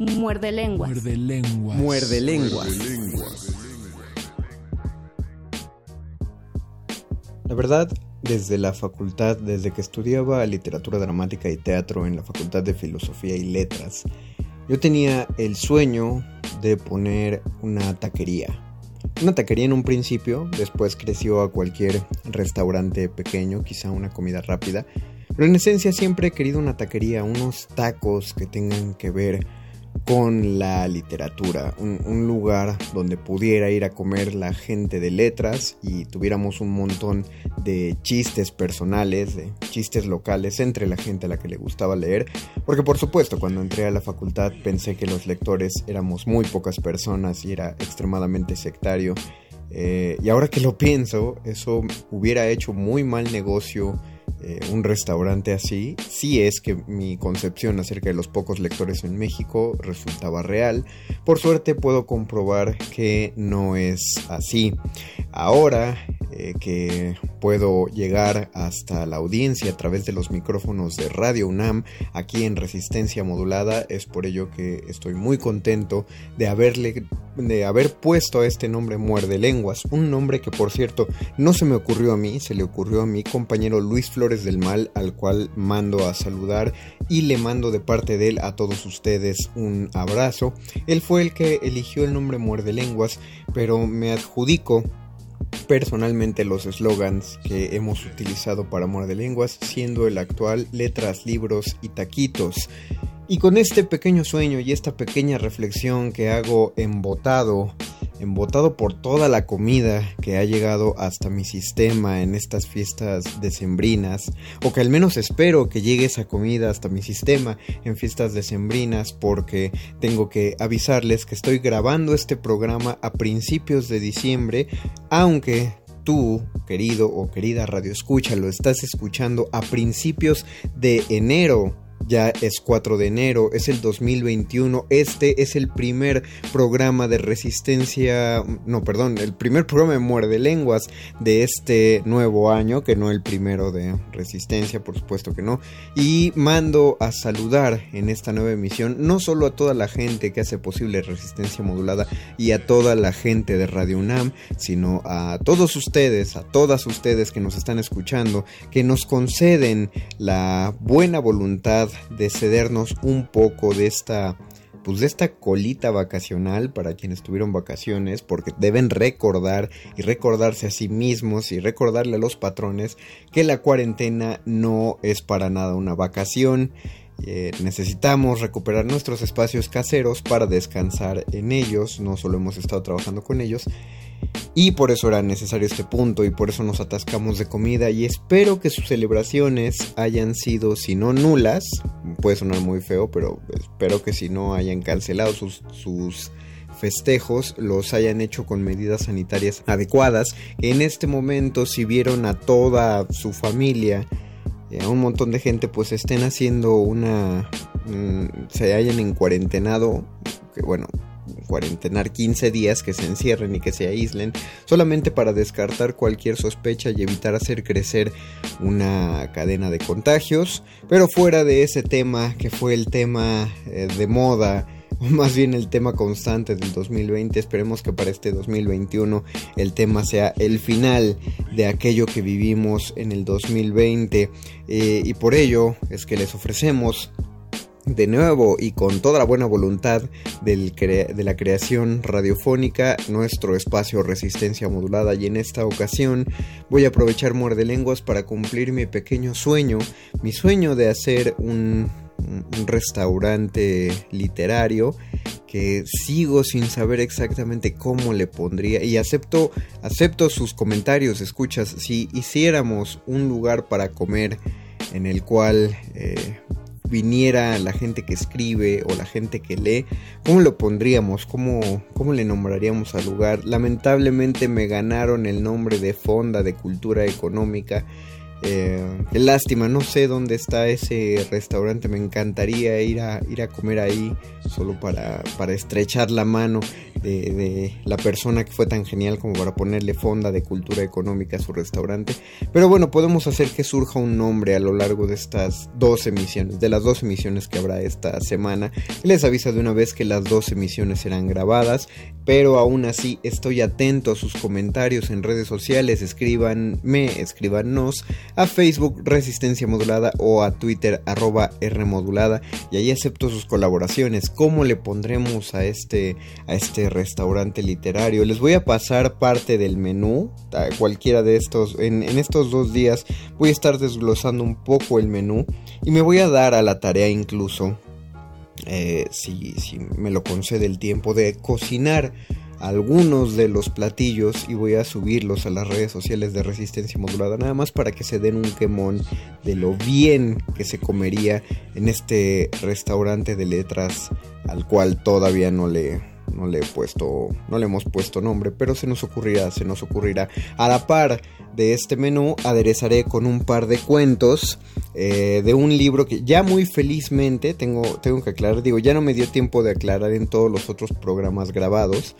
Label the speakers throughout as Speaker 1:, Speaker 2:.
Speaker 1: Muerde lenguas.
Speaker 2: Muerde lenguas.
Speaker 3: Muerde lenguas. La verdad, desde la facultad, desde que estudiaba literatura dramática y teatro en la Facultad de Filosofía y Letras, yo tenía el sueño de poner una taquería. Una taquería en un principio, después creció a cualquier restaurante pequeño, quizá una comida rápida, pero en esencia siempre he querido una taquería, unos tacos que tengan que ver con la literatura, un, lugar donde pudiera ir a comer la gente de letras y tuviéramos un montón de chistes personales, de chistes locales entre la gente a la que le gustaba leer, porque por supuesto cuando entré a la facultad pensé que los lectores éramos muy pocas personas y era extremadamente sectario, eh, y ahora que lo pienso, eso hubiera hecho muy mal negocio eh, un restaurante así, si es que mi concepción acerca de los pocos lectores en México resultaba real. Por suerte puedo comprobar que no es así. Ahora eh, que puedo llegar hasta la audiencia a través de los micrófonos de Radio UNAM aquí en Resistencia Modulada, es por ello que estoy muy contento de haberle de haber puesto a este nombre Muerde Lenguas, un nombre que por cierto no se me ocurrió a mí, se le ocurrió a mi compañero Luis Flores del Mal, al cual mando a saludar y le mando de parte de él a todos ustedes un abrazo. Él fue el que eligió el nombre Muerde Lenguas, pero me adjudico personalmente los eslogans que hemos utilizado para Muerde Lenguas, siendo el actual Letras, Libros y Taquitos. Y con este pequeño sueño y esta pequeña reflexión que hago embotado, embotado por toda la comida que ha llegado hasta mi sistema en estas fiestas decembrinas, o que al menos espero que llegue esa comida hasta mi sistema en fiestas decembrinas, porque tengo que avisarles que estoy grabando este programa a principios de diciembre, aunque tú, querido o querida radio escucha, lo estás escuchando a principios de enero ya es 4 de enero, es el 2021, este es el primer programa de resistencia, no, perdón, el primer programa de muerde lenguas de este nuevo año, que no el primero de resistencia, por supuesto que no, y mando a saludar en esta nueva emisión no solo a toda la gente que hace posible resistencia modulada y a toda la gente de Radio UNAM, sino a todos ustedes, a todas ustedes que nos están escuchando, que nos conceden la buena voluntad de cedernos un poco de esta pues de esta colita vacacional para quienes tuvieron vacaciones, porque deben recordar y recordarse a sí mismos y recordarle a los patrones que la cuarentena no es para nada una vacación. Eh, necesitamos recuperar nuestros espacios caseros para descansar en ellos, no solo hemos estado trabajando con ellos, y por eso era necesario este punto y por eso nos atascamos de comida y espero que sus celebraciones hayan sido, si no nulas, puede sonar muy feo, pero espero que si no hayan cancelado sus, sus festejos los hayan hecho con medidas sanitarias adecuadas, en este momento si vieron a toda su familia, a un montón de gente, pues estén haciendo una... Mm, se hayan en cuarentenado, que bueno, cuarentenar 15 días, que se encierren y que se aíslen, solamente para descartar cualquier sospecha y evitar hacer crecer una cadena de contagios. Pero fuera de ese tema, que fue el tema eh, de moda, o más bien el tema constante del 2020. Esperemos que para este 2021 el tema sea el final de aquello que vivimos en el 2020. Eh, y por ello es que les ofrecemos de nuevo y con toda la buena voluntad de la creación radiofónica, nuestro espacio Resistencia Modulada. Y en esta ocasión voy a aprovechar Muerde Lenguas para cumplir mi pequeño sueño, mi sueño de hacer un, restaurante literario que sigo sin saber exactamente cómo le pondría. Y acepto acepto sus comentarios. Escuchas si hiciéramos un lugar para comer en el cual eh, viniera la gente que escribe o la gente que lee, ¿cómo lo pondríamos? ¿Cómo, cómo le nombraríamos al lugar? Lamentablemente me ganaron el nombre de Fonda de Cultura Económica eh, lástima, no sé dónde está ese restaurante, me encantaría ir a, ir a comer ahí solo para, para estrechar la mano de, la persona que fue tan genial como para ponerle fonda de cultura económica a su restaurante. Pero bueno, podemos hacer que surja un nombre a lo largo de estas dos emisiones, de las dos emisiones que habrá esta semana. Les aviso de una vez que las dos emisiones serán grabadas, pero aún así estoy atento a sus comentarios en redes sociales, escríbanme, escríbanos a Facebook Resistencia Modulada o a Twitter arroba Rmodulada y ahí acepto sus colaboraciones. ¿Cómo le pondremos a este, a este restaurante literario? Les voy a pasar parte del menú, cualquiera de estos, en, estos dos días voy a estar desglosando un poco el menú y me voy a dar a la tarea incluso eh, si, si, me lo concede el tiempo, de cocinar algunos de los platillos y voy a subirlos a las redes sociales de Resistencia Modulada, nada más para que se den un quemón de lo bien que se comería en este restaurante de letras al cual todavía no le, no le he puesto, no le hemos puesto nombre, pero se nos ocurrirá, se nos ocurrirá. A la par de este menú aderezaré con un par de cuentos eh, de un libro que ya muy felizmente tengo, tengo que aclarar, digo, ya no me dio tiempo de aclarar en todos los otros programas grabados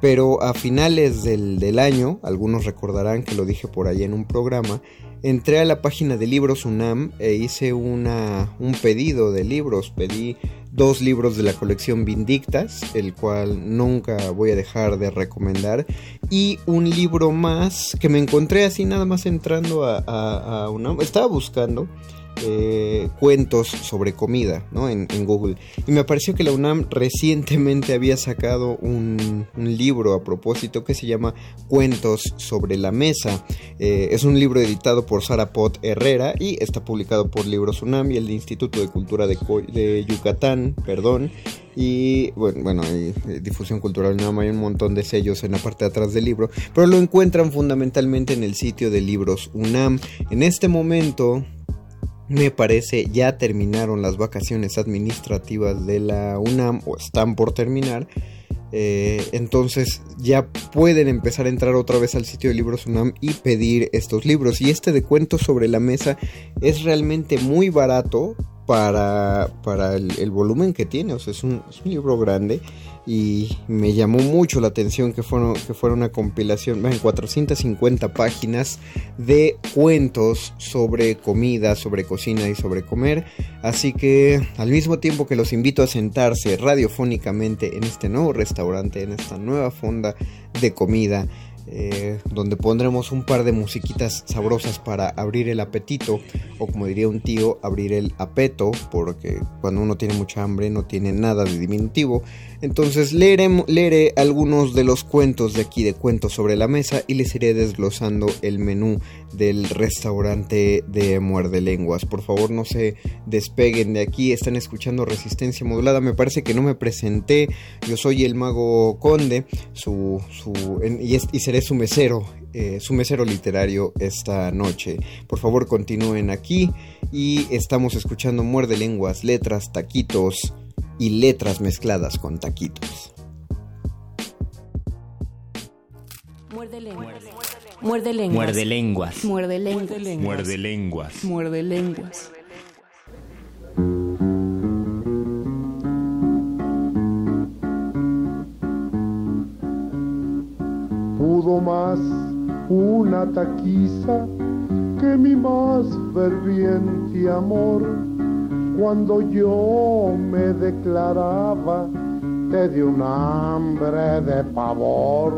Speaker 3: pero a finales del, año, algunos recordarán que lo dije por ahí en un programa, entré a la página de Libros UNAM e hice una, un pedido de libros. Pedí dos libros de la colección Vindictas, el cual nunca voy a dejar de recomendar, y un libro más que me encontré así nada más entrando a UNAM. Estaba buscando eh, cuentos sobre comida ¿no? en, Google. Y me pareció que la UNAM recientemente había sacado un, libro a propósito que se llama Cuentos sobre la Mesa. Eh, es un libro editado por Sara Pot Herrera y está publicado por Libros UNAM y el Instituto de Cultura de, Yucatán, perdón. Y bueno, bueno difusión cultural UNAM, hay un montón de sellos en la parte de atrás del libro, pero lo encuentran fundamentalmente en el sitio de Libros UNAM. En este momento me parece ya terminaron las vacaciones administrativas de la UNAM o están por terminar. Eh, entonces ya pueden empezar a entrar otra vez al sitio de libros UNAM y pedir estos libros. Y este de cuentos sobre la mesa es realmente muy barato para, para el, volumen que tiene. O sea, es un, es un libro grande y me llamó mucho la atención que, fueron, que fuera una compilación en 450 páginas de cuentos sobre comida, sobre cocina y sobre comer. Así que al mismo tiempo que los invito a sentarse radiofónicamente en este nuevo restaurante, en esta nueva fonda de comida, eh, donde pondremos un par de musiquitas sabrosas para abrir el apetito, o como diría un tío, abrir el apeto, porque cuando uno tiene mucha hambre no tiene nada de diminutivo. Entonces leeré, algunos de los cuentos de aquí de Cuentos sobre la Mesa y les iré desglosando el menú del restaurante de Muerde Lenguas. Por favor no se despeguen de aquí, están escuchando Resistencia Modulada. Me parece que no me presenté, yo soy el mago Conde su, y, seré su mesero eh, su mesero literario esta noche. Por favor continúen aquí y estamos escuchando Muerde Lenguas, letras, taquitos y letras mezcladas con taquitos.
Speaker 1: Muerde lenguas.
Speaker 2: Muerde lenguas.
Speaker 1: Muerde lenguas.
Speaker 2: Muerde lenguas.
Speaker 1: Muerde lenguas.
Speaker 4: Pudo más una taquiza que mi más ferviente amor cuando yo me declaraba, te di un hambre de pavor.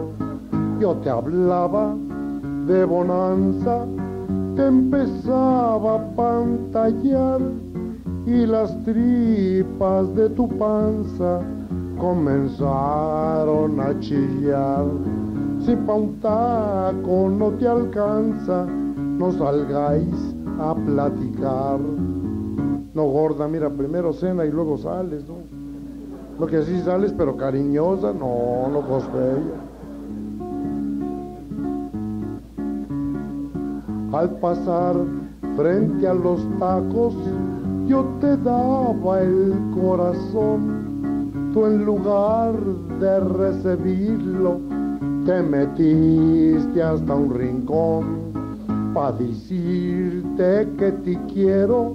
Speaker 4: Yo te hablaba de bonanza, te empezaba a pantallar y las tripas de tu panza comenzaron a chillar. Si pa' un taco no te alcanza, no salgáis a platicar. No, gorda, mira, primero cena y luego sales, ¿no? Lo que sí sales, pero cariñosa, no, no costea. Al pasar frente a los tacos, yo te daba el corazón. Tú en lugar de recibirlo, te metiste hasta un rincón. Pa' decirte que te quiero,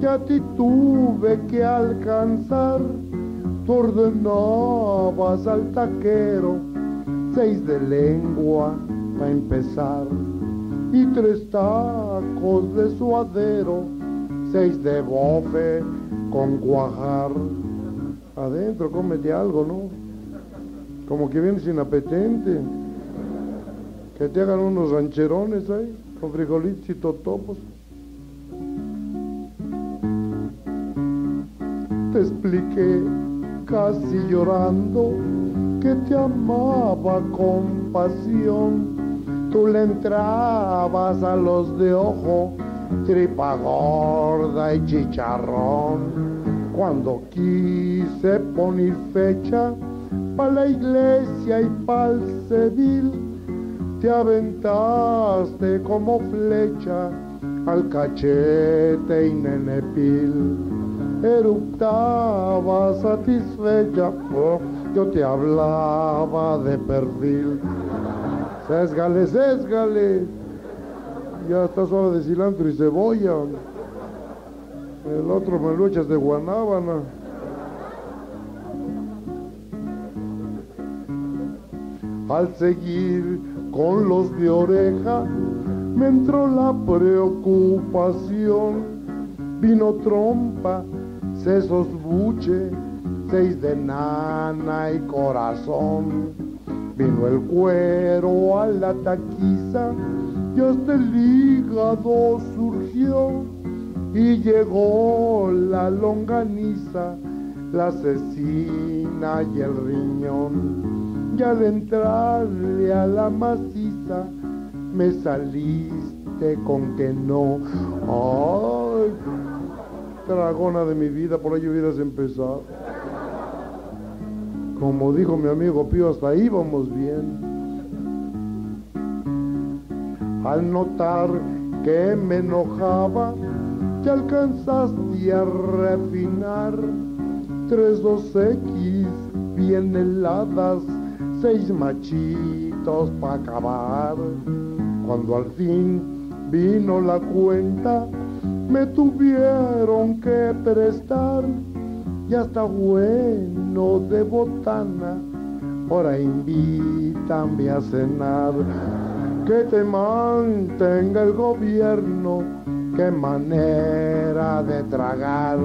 Speaker 4: que a ti tuve que alcanzar. Tú ordenabas al taquero seis de lengua para empezar y tres tacos de suadero, seis de bofe con cuajar. Adentro cómete algo, ¿no? Como que vienes inapetente. Que te hagan unos rancherones ahí, con frijolitos y totopos. Expliqué casi llorando que te amaba con pasión tú le entrabas a los de ojo, tripa gorda y chicharrón. Cuando quise poner fecha para la iglesia y para el civil, te aventaste como flecha al cachete y nenepil. Eruptaba satisfecha, oh, yo te hablaba de perfil. Sésgale, sésgale. Ya está solo de cilantro y cebolla. El otro me lo de guanábana. Al seguir con los de oreja, me entró la preocupación. Vino trompa, sesos buche, seis de nana y corazón Vino el cuero a la taquiza y hasta el hígado surgió y llegó la longaniza, la cecina y el riñón. Y al entrarle a la maciza me saliste con que no. Ay, dragona de mi vida, por ahí hubieras empezado. Como dijo mi amigo Pío, hasta ahí vamos bien. Al notar que me enojaba, te alcanzaste a refinar. Tres dos X bien heladas, seis machitos para acabar. Cuando al fin vino la cuenta, me tuvieron que prestar ya está bueno de botana, ahora invítame a cenar, que te mantenga el gobierno, qué manera de tragar.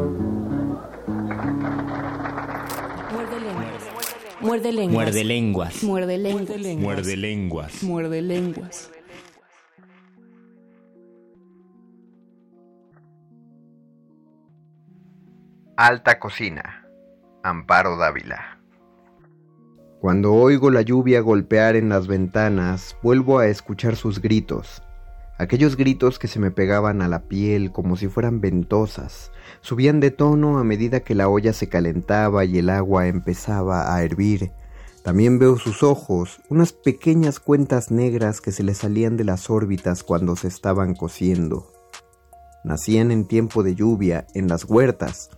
Speaker 1: Muerde lenguas.
Speaker 2: Muerde lenguas.
Speaker 1: Muerde lenguas.
Speaker 2: Muerde lenguas. Muerde lenguas.
Speaker 1: Muerde lenguas.
Speaker 3: Alta Cocina, Amparo Dávila. Cuando oigo la lluvia golpear en las ventanas, vuelvo a escuchar sus gritos. Aquellos gritos que se me pegaban a la piel como si fueran ventosas, subían de tono a medida que la olla se calentaba y el agua empezaba a hervir. También veo sus ojos, unas pequeñas cuentas negras que se le salían de las órbitas cuando se estaban cociendo. Nacían en tiempo de lluvia, en las huertas,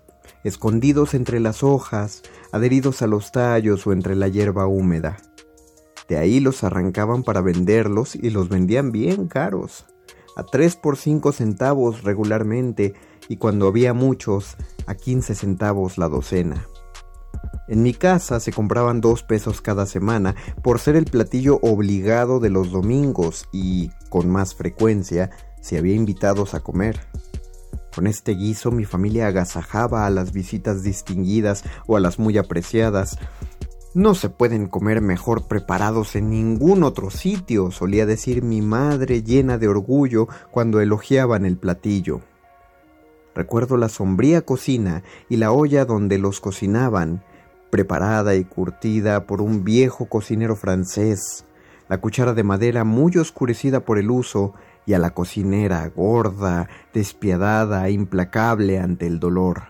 Speaker 3: escondidos entre las hojas, adheridos a los tallos o entre la hierba húmeda. De ahí los arrancaban para venderlos y los vendían bien caros, a 3 por 5 centavos regularmente y cuando había muchos, a 15 centavos la docena. En mi casa se compraban dos pesos cada semana por ser el platillo obligado de los domingos y, con más frecuencia, si había invitados a comer. Con este guiso mi familia agasajaba a las visitas distinguidas o a las muy apreciadas. No se pueden comer mejor preparados en ningún otro sitio, solía decir mi madre llena de orgullo cuando elogiaban el platillo. Recuerdo la sombría cocina y la olla donde los cocinaban, preparada y curtida por un viejo cocinero francés, la cuchara de madera muy oscurecida por el uso y a la cocinera gorda, despiadada, implacable ante el dolor.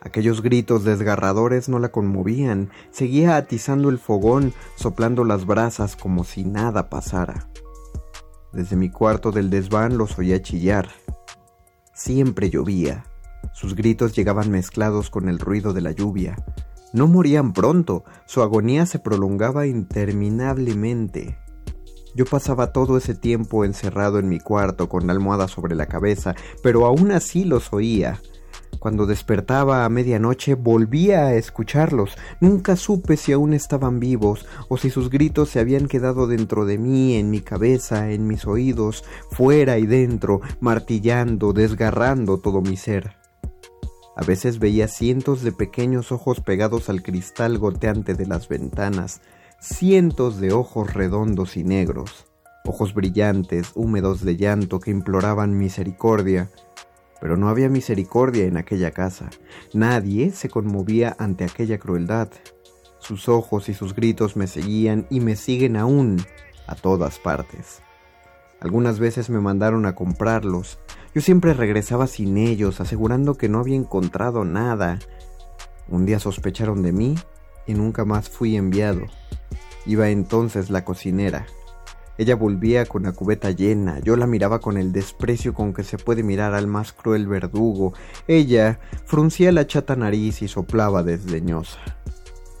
Speaker 3: Aquellos gritos desgarradores no la conmovían, seguía atizando el fogón, soplando las brasas como si nada pasara. Desde mi cuarto del desván los oía chillar. Siempre llovía. Sus gritos llegaban mezclados con el ruido de la lluvia. No morían pronto, su agonía se prolongaba interminablemente. Yo pasaba todo ese tiempo encerrado en mi cuarto con la almohada sobre la cabeza, pero aún así los oía. Cuando despertaba a medianoche volvía a escucharlos. Nunca supe si aún estaban vivos o si sus gritos se habían quedado dentro de mí, en mi cabeza, en mis oídos, fuera y dentro, martillando, desgarrando todo mi ser. A veces veía cientos de pequeños ojos pegados al cristal goteante de las ventanas, cientos de ojos redondos y negros, ojos brillantes, húmedos de llanto que imploraban misericordia. Pero no había misericordia en aquella casa. Nadie se conmovía ante aquella crueldad. Sus ojos y sus gritos me seguían y me siguen aún a todas partes. Algunas veces me mandaron a comprarlos. Yo siempre regresaba sin ellos, asegurando que no había encontrado nada. Un día sospecharon de mí y nunca más fui enviado. Iba entonces la cocinera. Ella volvía con la cubeta llena, yo la miraba con el desprecio con que se puede mirar al más cruel verdugo. Ella fruncía la chata nariz y soplaba desdeñosa.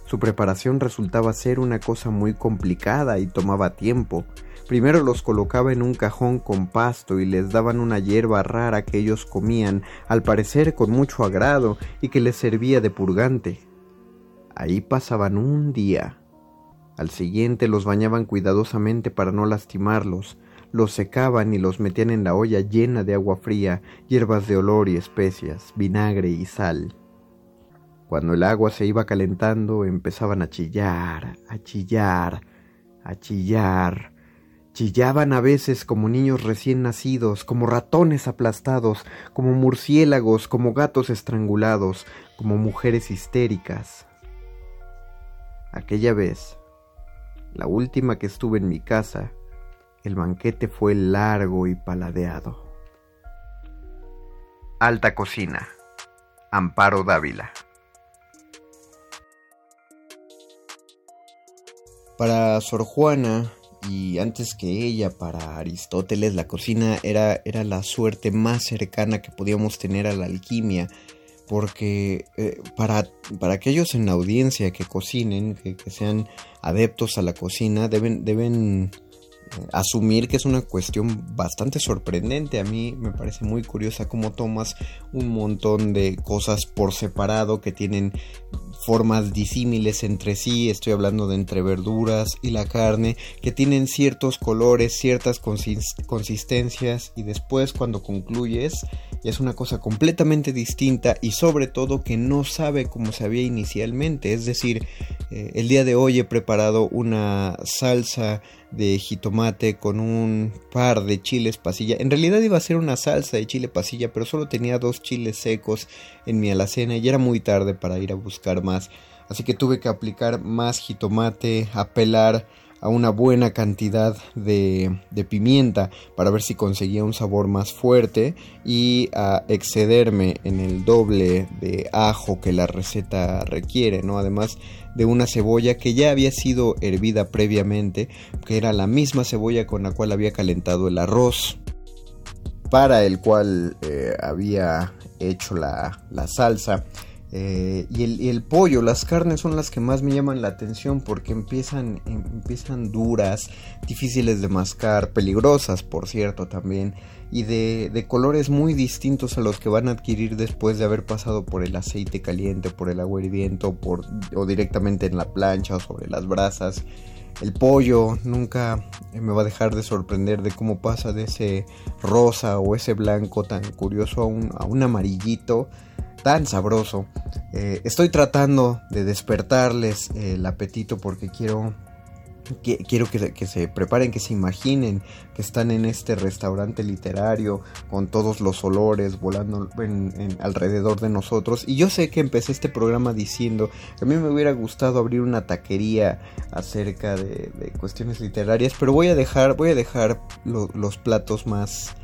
Speaker 3: Su preparación resultaba ser una cosa muy complicada y tomaba tiempo. Primero los colocaba en un cajón con pasto y les daban una hierba rara que ellos comían, al parecer con mucho agrado, y que les servía de purgante. Ahí pasaban un día. Al siguiente los bañaban cuidadosamente para no lastimarlos, los secaban y los metían en la olla llena de agua fría, hierbas de olor y especias, vinagre y sal. Cuando el agua se iba calentando empezaban a chillar, a chillar, a chillar, Chillaban a veces como niños recién nacidos, como ratones aplastados, como murciélagos, como gatos estrangulados, como mujeres histéricas. Aquella vez, la última que estuve en mi casa, el banquete fue largo y paladeado. Alta Cocina, Amparo Dávila. Para Sor Juana, y antes que ella, para Aristóteles, la cocina era, era la suerte más cercana que podíamos tener a la alquimia, porque eh, para, para, aquellos en la audiencia que cocinen, que, que sean adeptos a la cocina, deben, deben asumir que es una cuestión bastante sorprendente. A mí me parece muy curiosa cómo tomas un montón de cosas por separado que tienen formas disímiles entre sí. Estoy hablando de entre verduras y la carne, que tienen ciertos colores, ciertas consistencias y después cuando concluyes es una cosa completamente distinta y sobre todo que no sabe cómo se había inicialmente. Es decir, eh, el día de hoy he preparado una salsa de jitomate con un par de chiles pasilla. En realidad iba a ser una salsa de chile pasilla, pero solo tenía dos chiles secos en mi alacena y era muy tarde para ir a buscar más. Así que tuve que aplicar más jitomate, apelar a una buena cantidad de, de, pimienta para ver si conseguía un sabor más fuerte y a excederme en el doble de ajo que la receta requiere, ¿no? Además de una cebolla que ya había sido hervida previamente, que era la misma cebolla con la cual había calentado el arroz, para el cual eh, había hecho la, la salsa. Eh, y, el, y, el, pollo, las carnes son las que más me llaman la atención porque empiezan, em, empiezan duras, difíciles de mascar, peligrosas por cierto también, y de, de, colores muy distintos a los que van a adquirir después de haber pasado por el aceite caliente, por el agua hirviendo, por, o directamente en la plancha o sobre las brasas. El pollo nunca me va a dejar de sorprender de cómo pasa de ese rosa o ese blanco tan curioso a un, a un amarillito tan sabroso. Eh, estoy tratando de despertarles el apetito porque quiero quiero que, que, se preparen, que se imaginen que están en este restaurante literario con todos los olores volando en, alrededor de nosotros. Y yo sé que empecé este programa diciendo que a mí me hubiera gustado abrir una taquería acerca de, de cuestiones literarias, pero voy a dejar, voy a dejar lo, los platos más,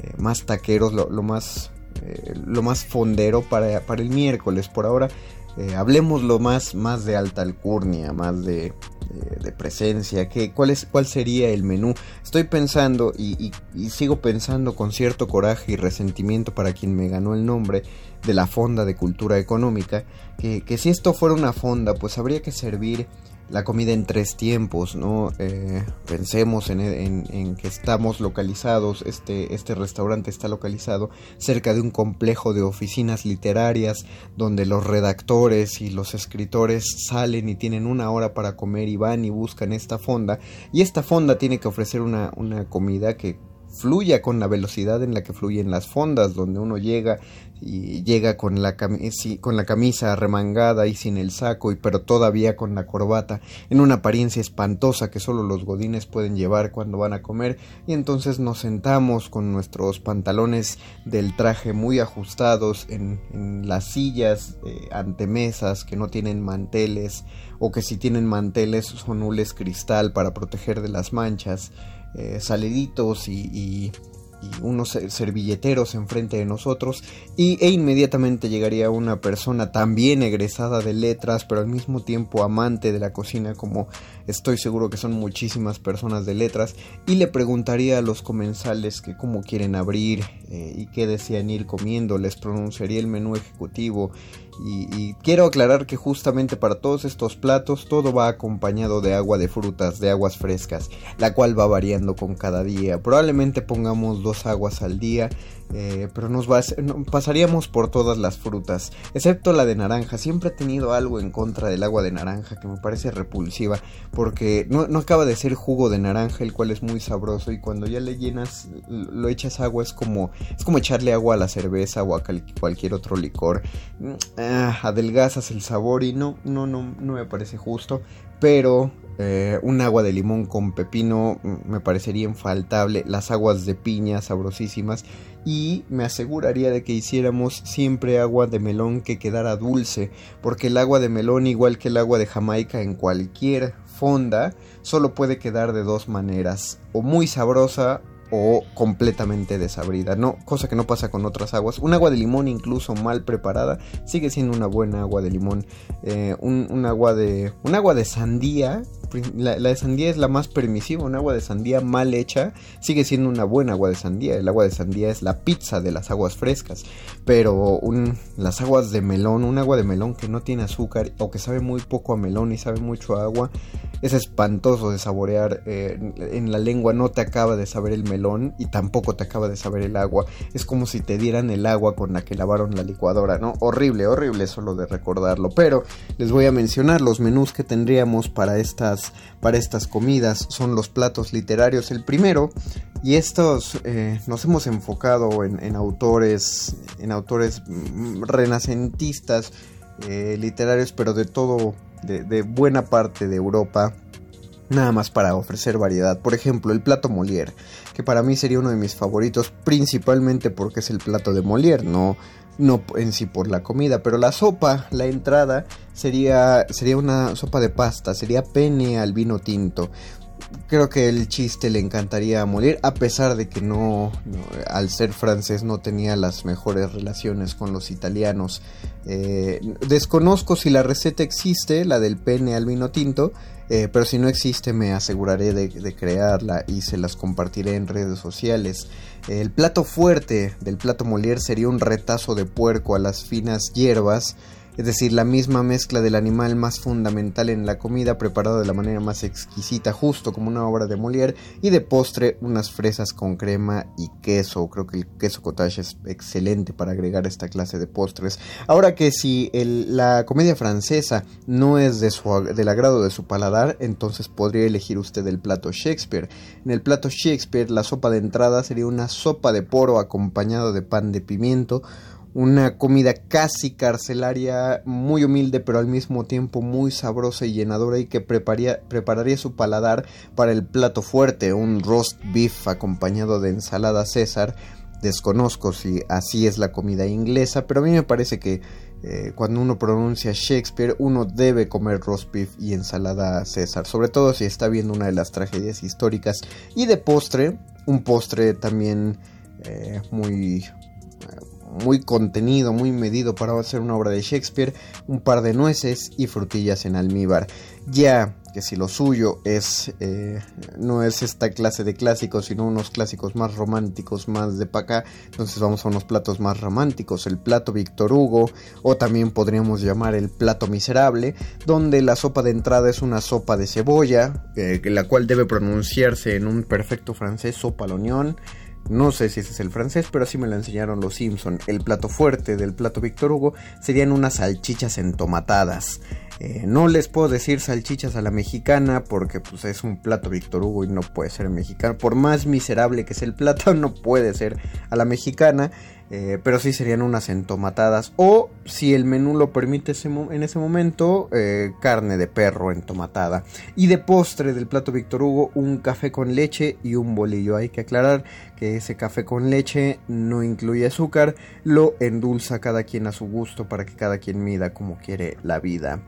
Speaker 3: eh, más taqueros, lo, lo más eh, lo más fondero para, para, el miércoles. Por ahora, eh, hablemos lo más, más de alta alcurnia, más de, de, de presencia. ¿qué, cuál, es, ¿Cuál sería el menú? Estoy pensando y, y, y, sigo pensando con cierto coraje y resentimiento para quien me ganó el nombre de la Fonda de Cultura Económica, que, que si esto fuera una fonda, pues habría que servir la comida en tres tiempos, ¿no? Eh, pensemos en, en, en, que estamos localizados, este, este restaurante está localizado cerca de un complejo de oficinas literarias donde los redactores y los escritores salen y tienen una hora para comer y van y buscan esta fonda y esta fonda tiene que ofrecer una, una comida que fluya con la velocidad en la que fluyen las fondas, donde uno llega y llega con la, con la camisa remangada y sin el saco, y pero todavía con la corbata, en una apariencia espantosa que solo los godines pueden llevar cuando van a comer, y entonces nos sentamos con nuestros pantalones del traje muy ajustados en, las sillas eh, ante mesas que no tienen manteles, o que si tienen manteles son hules cristal para proteger de las manchas, eh, saliditos y, y, y, unos servilleteros enfrente de nosotros y, e inmediatamente llegaría una persona también egresada de letras pero al mismo tiempo amante de la cocina como estoy seguro que son muchísimas personas de letras y le preguntaría a los comensales que cómo quieren abrir eh, y qué desean ir comiendo. Les pronunciaría el menú ejecutivo y, quiero aclarar que justamente para todos estos platos todo va acompañado de agua de frutas, de aguas frescas, la cual va variando con cada día. Probablemente pongamos dos aguas al día, eh, pero nos va a, no, pasaríamos por todas las frutas, excepto la de naranja. Siempre he tenido algo en contra del agua de naranja que me parece repulsiva, porque no, no acaba de ser jugo de naranja, el cual es muy sabroso y cuando ya le llenas, lo echas agua es como es como echarle agua a la cerveza o a cualquier otro licor. Ah, adelgazas el sabor y no, no, no, no me parece justo. Pero eh, un agua de limón con pepino me parecería infaltable. Las aguas de piña sabrosísimas. Y me aseguraría de que hiciéramos siempre agua de melón que quedara dulce. Porque el agua de melón, igual que el agua de Jamaica en cualquier fonda, solo puede quedar de dos maneras. O muy sabrosa o completamente desabrida, no, cosa que no pasa con otras aguas. Un agua de limón incluso mal preparada sigue siendo una buena agua de limón. Eh, un, un, agua de un agua de sandía, la, de sandía es la más permisiva, un agua de sandía mal hecha sigue siendo una buena agua de sandía. El agua de sandía es la pizza de las aguas frescas, pero un, las aguas de melón, un agua de melón que no tiene azúcar o que sabe muy poco a melón y sabe mucho a agua, es espantoso de saborear. Eh, en la lengua no te acaba de saber el melón y tampoco te acaba de saber el agua. Es como si te dieran el agua con la que lavaron la licuadora, ¿no? Horrible, horrible solo de recordarlo. Pero les voy a mencionar los menús que tendríamos para estas, para estas comidas. Son los platos literarios. El primero, y estos eh, nos hemos enfocado en, autores, en autores renacentistas, eh, literarios, pero de todo, de, de buena parte de Europa nada más para ofrecer variedad. Por ejemplo, el plato Molière, que para mí sería uno de mis favoritos, principalmente porque es el plato de Molière, no, no en sí por la comida, pero la sopa, la entrada, sería, sería una sopa de pasta, sería pene al vino tinto. Creo que el chiste le encantaría a Molière, a pesar de que no, no, al ser francés, no tenía las mejores relaciones con los italianos. Eh, desconozco si la receta existe, la del pene al vino tinto, eh, pero si no existe me aseguraré de, de, crearla y se las compartiré en redes sociales. El plato fuerte del plato Molière sería un retazo de puerco a las finas hierbas es decir, la misma mezcla del animal más fundamental en la comida preparado de la manera más exquisita, justo como una obra de Molière, y de postre unas fresas con crema y queso. Creo que el queso cottage es excelente para agregar esta clase de postres. Ahora que si la comedia francesa no es de su, del agrado de su paladar, entonces podría elegir usted el plato Shakespeare. En el plato Shakespeare la sopa de entrada sería una sopa de poro acompañado de pan de pimiento, una comida casi carcelaria, muy humilde pero al mismo tiempo muy sabrosa y llenadora y que prepararía su paladar para el plato fuerte, un roast beef acompañado de ensalada César. Desconozco si así es la comida inglesa, pero a mí me parece que eh, cuando uno pronuncia Shakespeare uno debe comer roast beef y ensalada César, sobre todo si está viendo una de las tragedias históricas. Y de postre, un postre también eh, muy muy contenido, muy medido para hacer una obra de Shakespeare, un par de nueces y frutillas en almíbar. Ya que si lo suyo es eh, no es esta clase de clásicos, sino unos clásicos más románticos, más de pa' acá, entonces vamos a unos platos más románticos, el plato Víctor Hugo, o también podríamos llamar el plato miserable, donde la sopa de entrada es una sopa de cebolla, eh, la cual debe pronunciarse en un perfecto francés, sopa al oignon, no sé si ese es el francés, pero así me lo enseñaron los Simpson. El plato fuerte del plato Víctor Hugo serían unas salchichas entomatadas. Eh, no les puedo decir salchichas a la mexicana porque pues es un plato Víctor Hugo y no puede ser mexicano. Por más miserable que sea el plato, no puede ser a la mexicana. Eh, pero sí serían unas entomatadas. O si el menú lo permite en ese momento, eh, carne de perro entomatada. Y de postre del plato Víctor Hugo, un café con leche y un bolillo. Hay que aclarar que ese café con leche no incluye azúcar, lo endulza cada quien a su gusto para que cada quien mida como quiere la vida.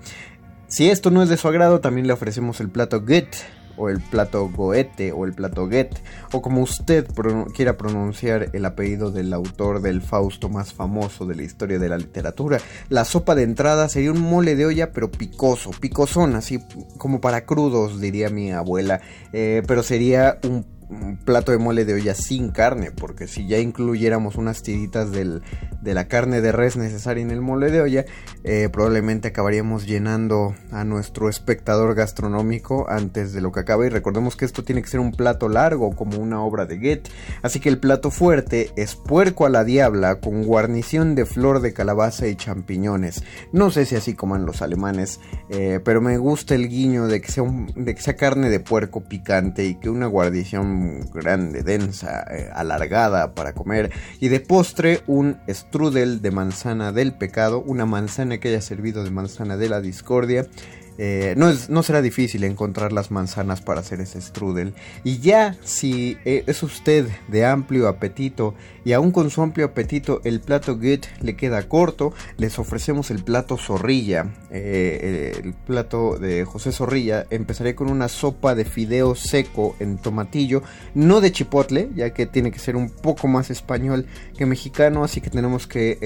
Speaker 3: Si esto no es de su agrado, también le ofrecemos el plato Get o el plato Goethe o el plato Goethe o como usted quiera pronunciar el apellido del autor del Fausto más famoso de la historia de la literatura. La sopa de entrada sería un mole de olla pero picoso, picosón, así como para crudos diría mi abuela, eh, pero sería un un plato de mole de olla sin carne, porque si ya incluyéramos unas tiritas del, de la carne de res necesaria en el mole de olla, eh, probablemente acabaríamos llenando a nuestro espectador gastronómico antes de lo que acaba. Y recordemos que esto tiene que ser un plato largo, como una obra de Goethe. Así que el plato fuerte es puerco a la diabla con guarnición de flor de calabaza y champiñones. No sé si así coman los alemanes, eh, pero me gusta el guiño de que, sea de que sea carne de puerco picante y que una guarnición grande, densa, eh, alargada para comer. Y de postre un strudel de manzana del pecado, una manzana que haya servido de manzana de la discordia eh, no, es, no, será difícil encontrar las manzanas para hacer ese strudel. Y ya si eh, es usted de amplio apetito y aún con su amplio apetito el plato good le queda corto, les ofrecemos el plato zorrilla. Eh, el plato de José Zorrilla empezaré con una sopa de fideo seco en tomatillo, no de chipotle, ya que tiene que ser un poco más español que mexicano, así que tenemos que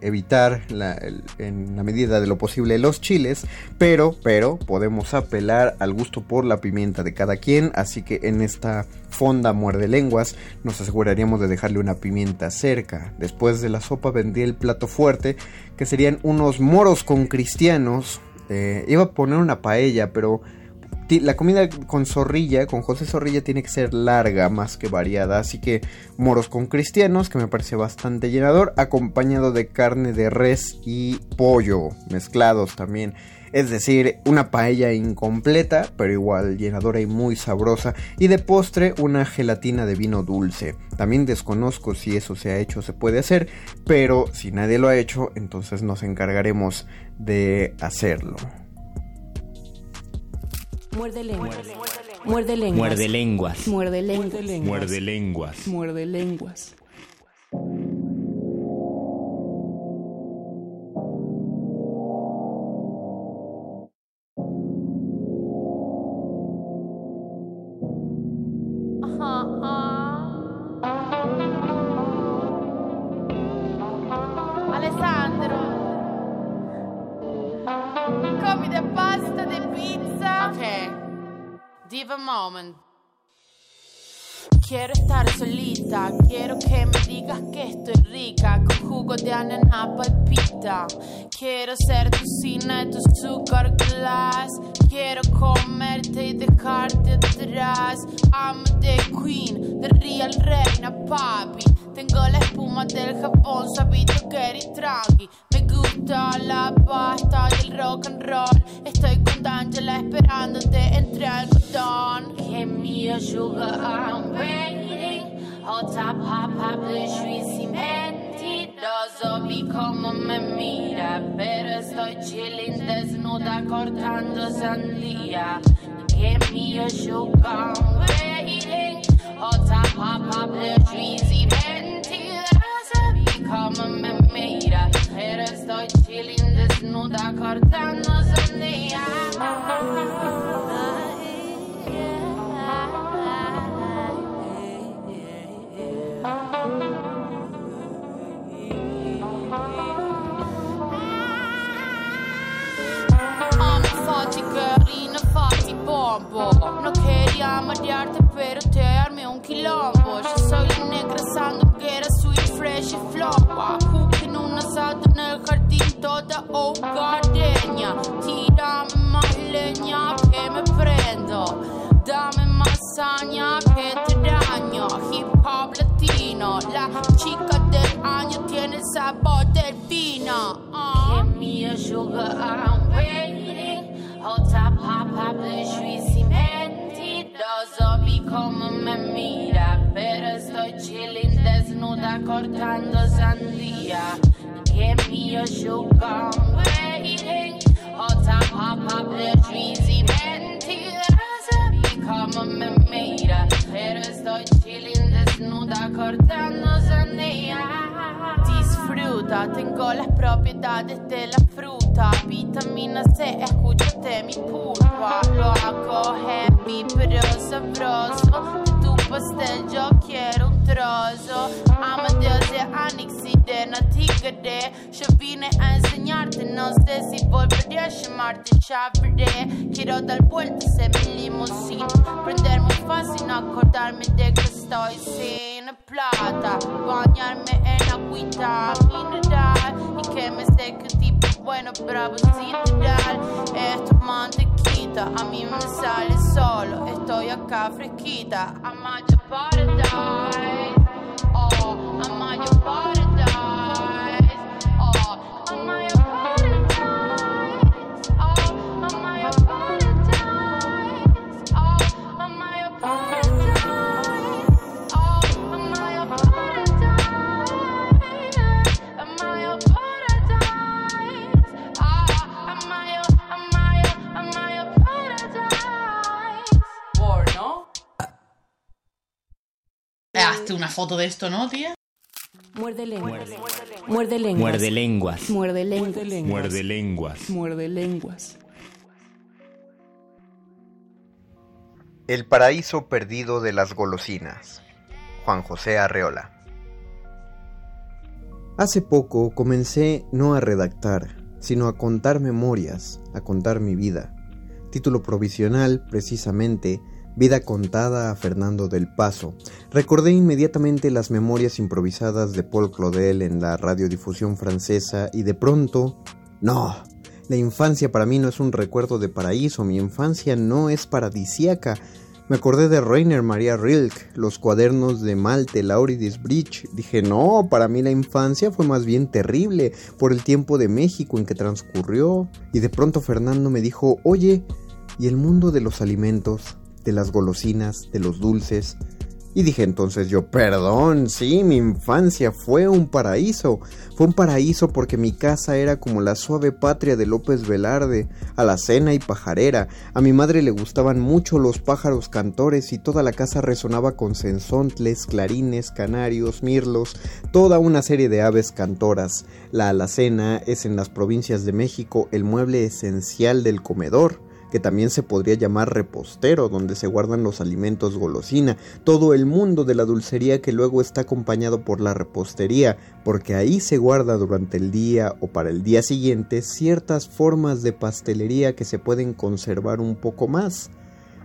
Speaker 3: evitar en la medida de lo posible los chiles, pero pero podemos apelar al gusto por la pimienta de cada quien, así que en esta fonda muerde lenguas nos aseguraríamos de dejarle una pimienta cerca. Después de la sopa vendría el plato fuerte, que serían unos moros con cristianos. Eh, iba a poner una paella, pero la comida con zorrilla, con José Zorrilla, tiene que ser larga más que variada. Así que moros con cristianos, que me parece bastante llenador, acompañado de carne de res y pollo mezclados también. Es decir, una paella incompleta, pero igual llenadora y muy sabrosa. Y de postre, una gelatina de vino dulce. También desconozco si eso se ha hecho o se puede hacer, pero si nadie lo ha hecho, entonces nos encargaremos de hacerlo.
Speaker 1: Muerde lenguas. Muerde lenguas.
Speaker 2: Muerde lenguas.
Speaker 1: Muerde lenguas.
Speaker 2: Muerde lenguas.
Speaker 1: Muerde lenguas. a moment.
Speaker 5: Quiero estar solita, quiero que me digas que estoy rica, con jugo de ananá palpita. Quiero ser tu cine, tu azúcar glass. Quiero comerte y dejarte atrás. I'm the queen, the real reina, papi. Tengo la espuma del Japón, sabito que eres tranqui. Me gusta la pasta y el rock and roll. Estoy con D'Angela esperándote entre algodón. Me a sugar, I'm waiting. Hot top, hop, hop, le suis mentiroso. Vi como me mira, pero estoy chilling desnuda cortando sandía. Give me a sugar, I'm waiting. Hot top, hop, hop, le suis mentiroso. Vi como me mira, pero estoy chilling desnuda cortando sandía. Amo fatti carina, fatti bombo. No quería marearte pero te armé un quilombo. Yo soy la negra sandunguera, sweet, fresh y flopa Cooking un asado en el jardín toda hogareña Tírame más leña que me prendo. Dame más saña que te daño Hip hop latino La chica del año tiene sabor del vino. Uh. Give me a sugar, I'm waiting. Hot top, hop, hop, le si mentiroso Vi como me mira Pero estoy chilling desnuda cortando sandía. Give me a sugar, I'm waiting. Hot top, hop, hop, le si mentiroso Vi como me mira Pero estoy chilling desnuda cortando sandía Disfruta, tengo las propiedades de la fruta Vitamina C, escúchate mi pulpa Lo hago heavy pero sabroso Yo quiero un trozo Amadeus de Anix y de Natigare Yo vine a enseñarte, no sé si volveré a llamarte Ya veré, quiero dar vueltas en mi limusín Prender muy fácil, no acordarme de que estoy sin plata Bañarme en agüita mineral Y que me seque tipo bueno, bravo, sideral Esto es mantequita, a mí me sale solo. Estoy acá fresquita, I'm at your Oh, I'm at your
Speaker 6: Hazte una foto de esto, ¿no, tía?
Speaker 1: Muerde lenguas. Muerde lenguas.
Speaker 2: Muerde lenguas.
Speaker 1: Muerde lenguas.
Speaker 2: Muerde lenguas.
Speaker 1: Muerde lenguas.
Speaker 3: El paraíso perdido de las golosinas. Juan José Arreola. Hace poco comencé no a redactar, sino a contar memorias, a contar mi vida. Título provisional, precisamente, Vida contada a Fernando del Paso. Recordé inmediatamente las memorias improvisadas de Paul Claudel en la radiodifusión francesa y de pronto... No, la infancia para mí no es un recuerdo de paraíso, mi infancia no es paradisiaca. Me acordé de Rainer Maria Rilke, los cuadernos de Malte, Lauridis Bridge. Dije, no, para mí la infancia fue más bien terrible por el tiempo de México en que transcurrió. Y de pronto Fernando me dijo, oye, ¿y el mundo de los alimentos, de las golosinas, de los dulces? Y dije entonces yo, perdón, sí, mi infancia fue un paraíso. Fue un paraíso porque mi casa era como la suave patria de López Velarde, alacena y pajarera. A mi madre le gustaban mucho los pájaros cantores y toda la casa resonaba con sensontles, clarines, canarios, mirlos, toda una serie de aves cantoras. La alacena es en las provincias de México el mueble esencial del comedor que también se podría llamar repostero, donde se guardan los alimentos golosina, todo el mundo de la dulcería que luego está acompañado por la repostería, porque ahí se guarda durante el día o para el día siguiente ciertas formas de pastelería que se pueden conservar un poco más.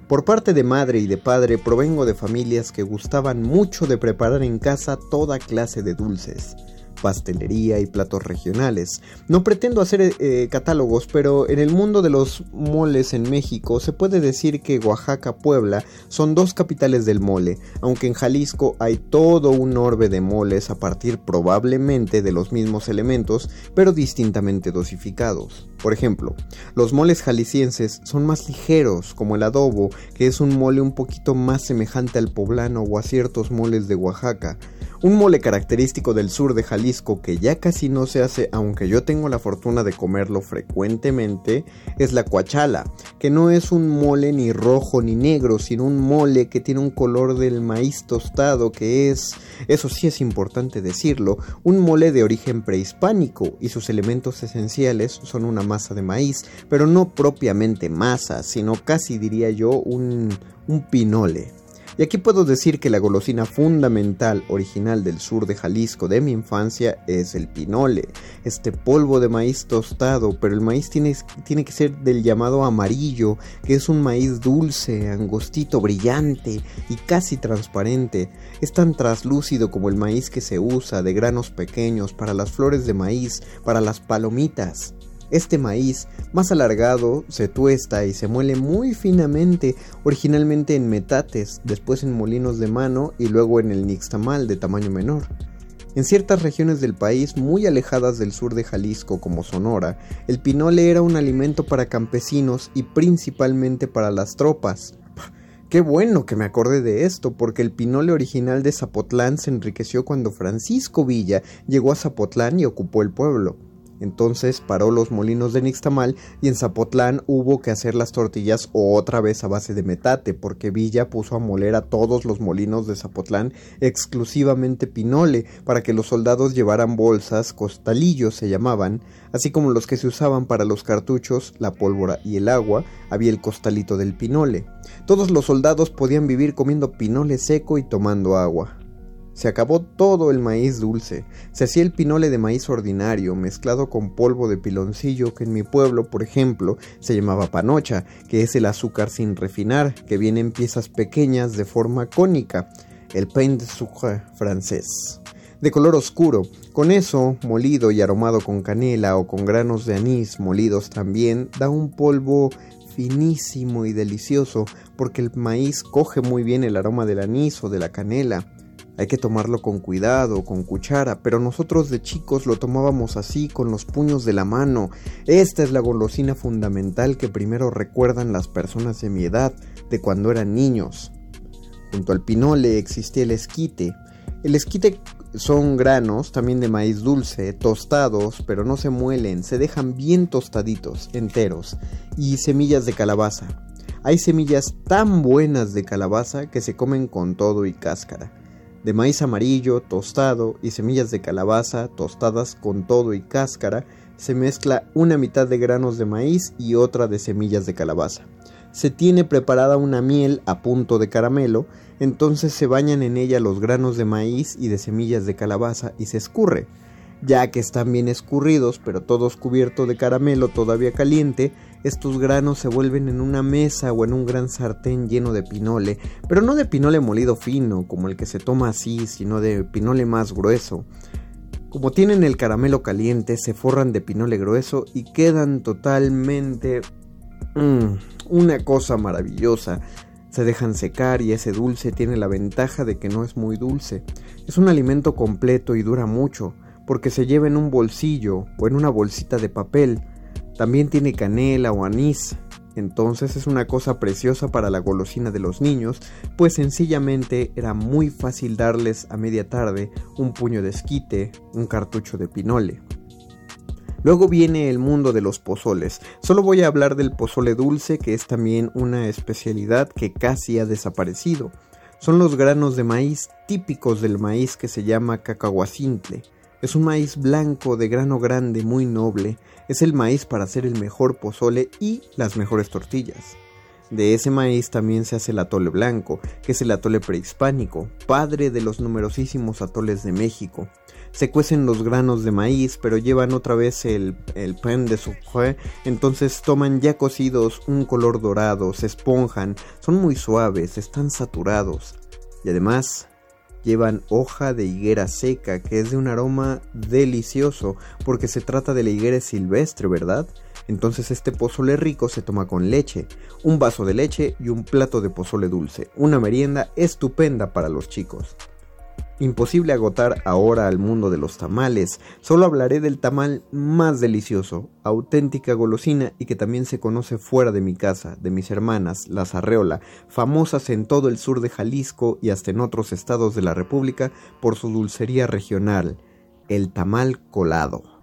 Speaker 3: Por parte de madre y de padre provengo de familias que gustaban mucho de preparar en casa toda clase de dulces. Pastelería y platos regionales. No pretendo hacer eh, catálogos, pero en el mundo de los moles en México se puede decir que Oaxaca, Puebla son dos capitales del mole, aunque en Jalisco hay todo un orbe de moles a partir probablemente de los mismos elementos, pero distintamente dosificados. Por ejemplo, los moles jaliscienses son más ligeros, como el adobo, que es un mole un poquito más semejante al poblano o a ciertos moles de Oaxaca. Un mole característico del sur de Jalisco que ya casi no se hace, aunque yo tengo la fortuna de comerlo frecuentemente, es la cuachala, que no es un mole ni rojo ni negro, sino un mole que tiene un color del maíz tostado, que es, eso sí es importante decirlo, un mole de origen prehispánico y sus elementos esenciales son una masa de maíz, pero no propiamente masa, sino casi diría yo un, un pinole. Y aquí puedo decir que la golosina fundamental original del sur de Jalisco de mi infancia es el pinole, este polvo de maíz tostado, pero el maíz tiene, tiene que ser del llamado amarillo, que es un maíz dulce, angostito, brillante y casi transparente. Es tan traslúcido como el maíz que se usa de granos pequeños para las flores de maíz, para las palomitas. Este maíz, más alargado, se tuesta y se muele muy finamente, originalmente en metates, después en molinos de mano y luego en el nixtamal de tamaño menor. En ciertas regiones del país muy alejadas del sur de Jalisco como Sonora, el pinole era un alimento para campesinos y principalmente para las tropas. Qué bueno que me acordé de esto, porque el pinole original de Zapotlán se enriqueció cuando Francisco Villa llegó a Zapotlán y ocupó el pueblo. Entonces paró los molinos de Nixtamal y en Zapotlán hubo que hacer las tortillas otra vez a base de metate, porque Villa puso a moler a todos los molinos de Zapotlán exclusivamente pinole, para que los soldados llevaran bolsas, costalillos se llamaban, así como los que se usaban para los cartuchos, la pólvora y el agua, había el costalito del pinole. Todos los soldados podían vivir comiendo pinole seco y tomando agua. Se acabó todo el maíz dulce. Se hacía el pinole de maíz ordinario, mezclado con polvo de piloncillo, que en mi pueblo, por ejemplo, se llamaba panocha, que es el azúcar sin refinar, que viene en piezas pequeñas de forma cónica, el pain de sucre francés. De color oscuro, con eso, molido y aromado con canela o con granos de anís molidos también, da un polvo finísimo y delicioso, porque el maíz coge muy bien el aroma del anís o de la canela. Hay que tomarlo con cuidado, con cuchara, pero nosotros de chicos lo tomábamos así, con los puños de la mano. Esta es la golosina fundamental que primero recuerdan las personas de mi edad, de cuando eran niños. Junto al pinole existía el esquite. El esquite son granos también de maíz dulce, tostados, pero no se muelen, se dejan bien tostaditos, enteros, y semillas de calabaza. Hay semillas tan buenas de calabaza que se comen con todo y cáscara de maíz amarillo tostado y semillas de calabaza tostadas con todo y cáscara, se mezcla una mitad de granos de maíz y otra de semillas de calabaza. Se tiene preparada una miel a punto de caramelo, entonces se bañan en ella los granos de maíz y de semillas de calabaza y se escurre. Ya que están bien escurridos, pero todos cubiertos de caramelo todavía caliente, estos granos se vuelven en una mesa o en un gran sartén lleno de pinole, pero no de pinole molido fino, como el que se toma así, sino de pinole más grueso. Como tienen el caramelo caliente, se forran de pinole grueso y quedan totalmente... Mmm, una cosa maravillosa. Se dejan secar y ese dulce tiene la ventaja de que no es muy dulce. Es un alimento completo y dura mucho, porque se lleva en un bolsillo o en una bolsita de papel, también tiene canela o anís, entonces es una cosa preciosa para la golosina de los niños, pues sencillamente era muy fácil darles a media tarde un puño de esquite, un cartucho de pinole. Luego viene el mundo de los pozoles. Solo voy a hablar del pozole dulce, que es también una especialidad que casi ha desaparecido. Son los granos de maíz típicos del maíz que se llama cacahuacintle. Es un maíz blanco de grano grande muy noble, es el maíz para hacer el mejor pozole y las mejores tortillas. De ese maíz también se hace el atole blanco, que es el atole prehispánico, padre de los numerosísimos atoles de México. Se cuecen los granos de maíz, pero llevan otra vez el, el pan de sucre, entonces toman ya cocidos un color dorado, se esponjan, son muy suaves, están saturados. Y además llevan hoja de higuera seca, que es de un aroma delicioso, porque se trata de la higuera silvestre, ¿verdad? Entonces este pozole rico se toma con leche, un vaso de leche y un plato de pozole dulce, una merienda estupenda para los chicos. Imposible agotar ahora al mundo de los tamales, solo hablaré del tamal más delicioso, auténtica golosina y que también se conoce fuera de mi casa, de mis hermanas, las arreola, famosas en todo el sur de Jalisco y hasta en otros estados de la República por su dulcería regional, el tamal colado.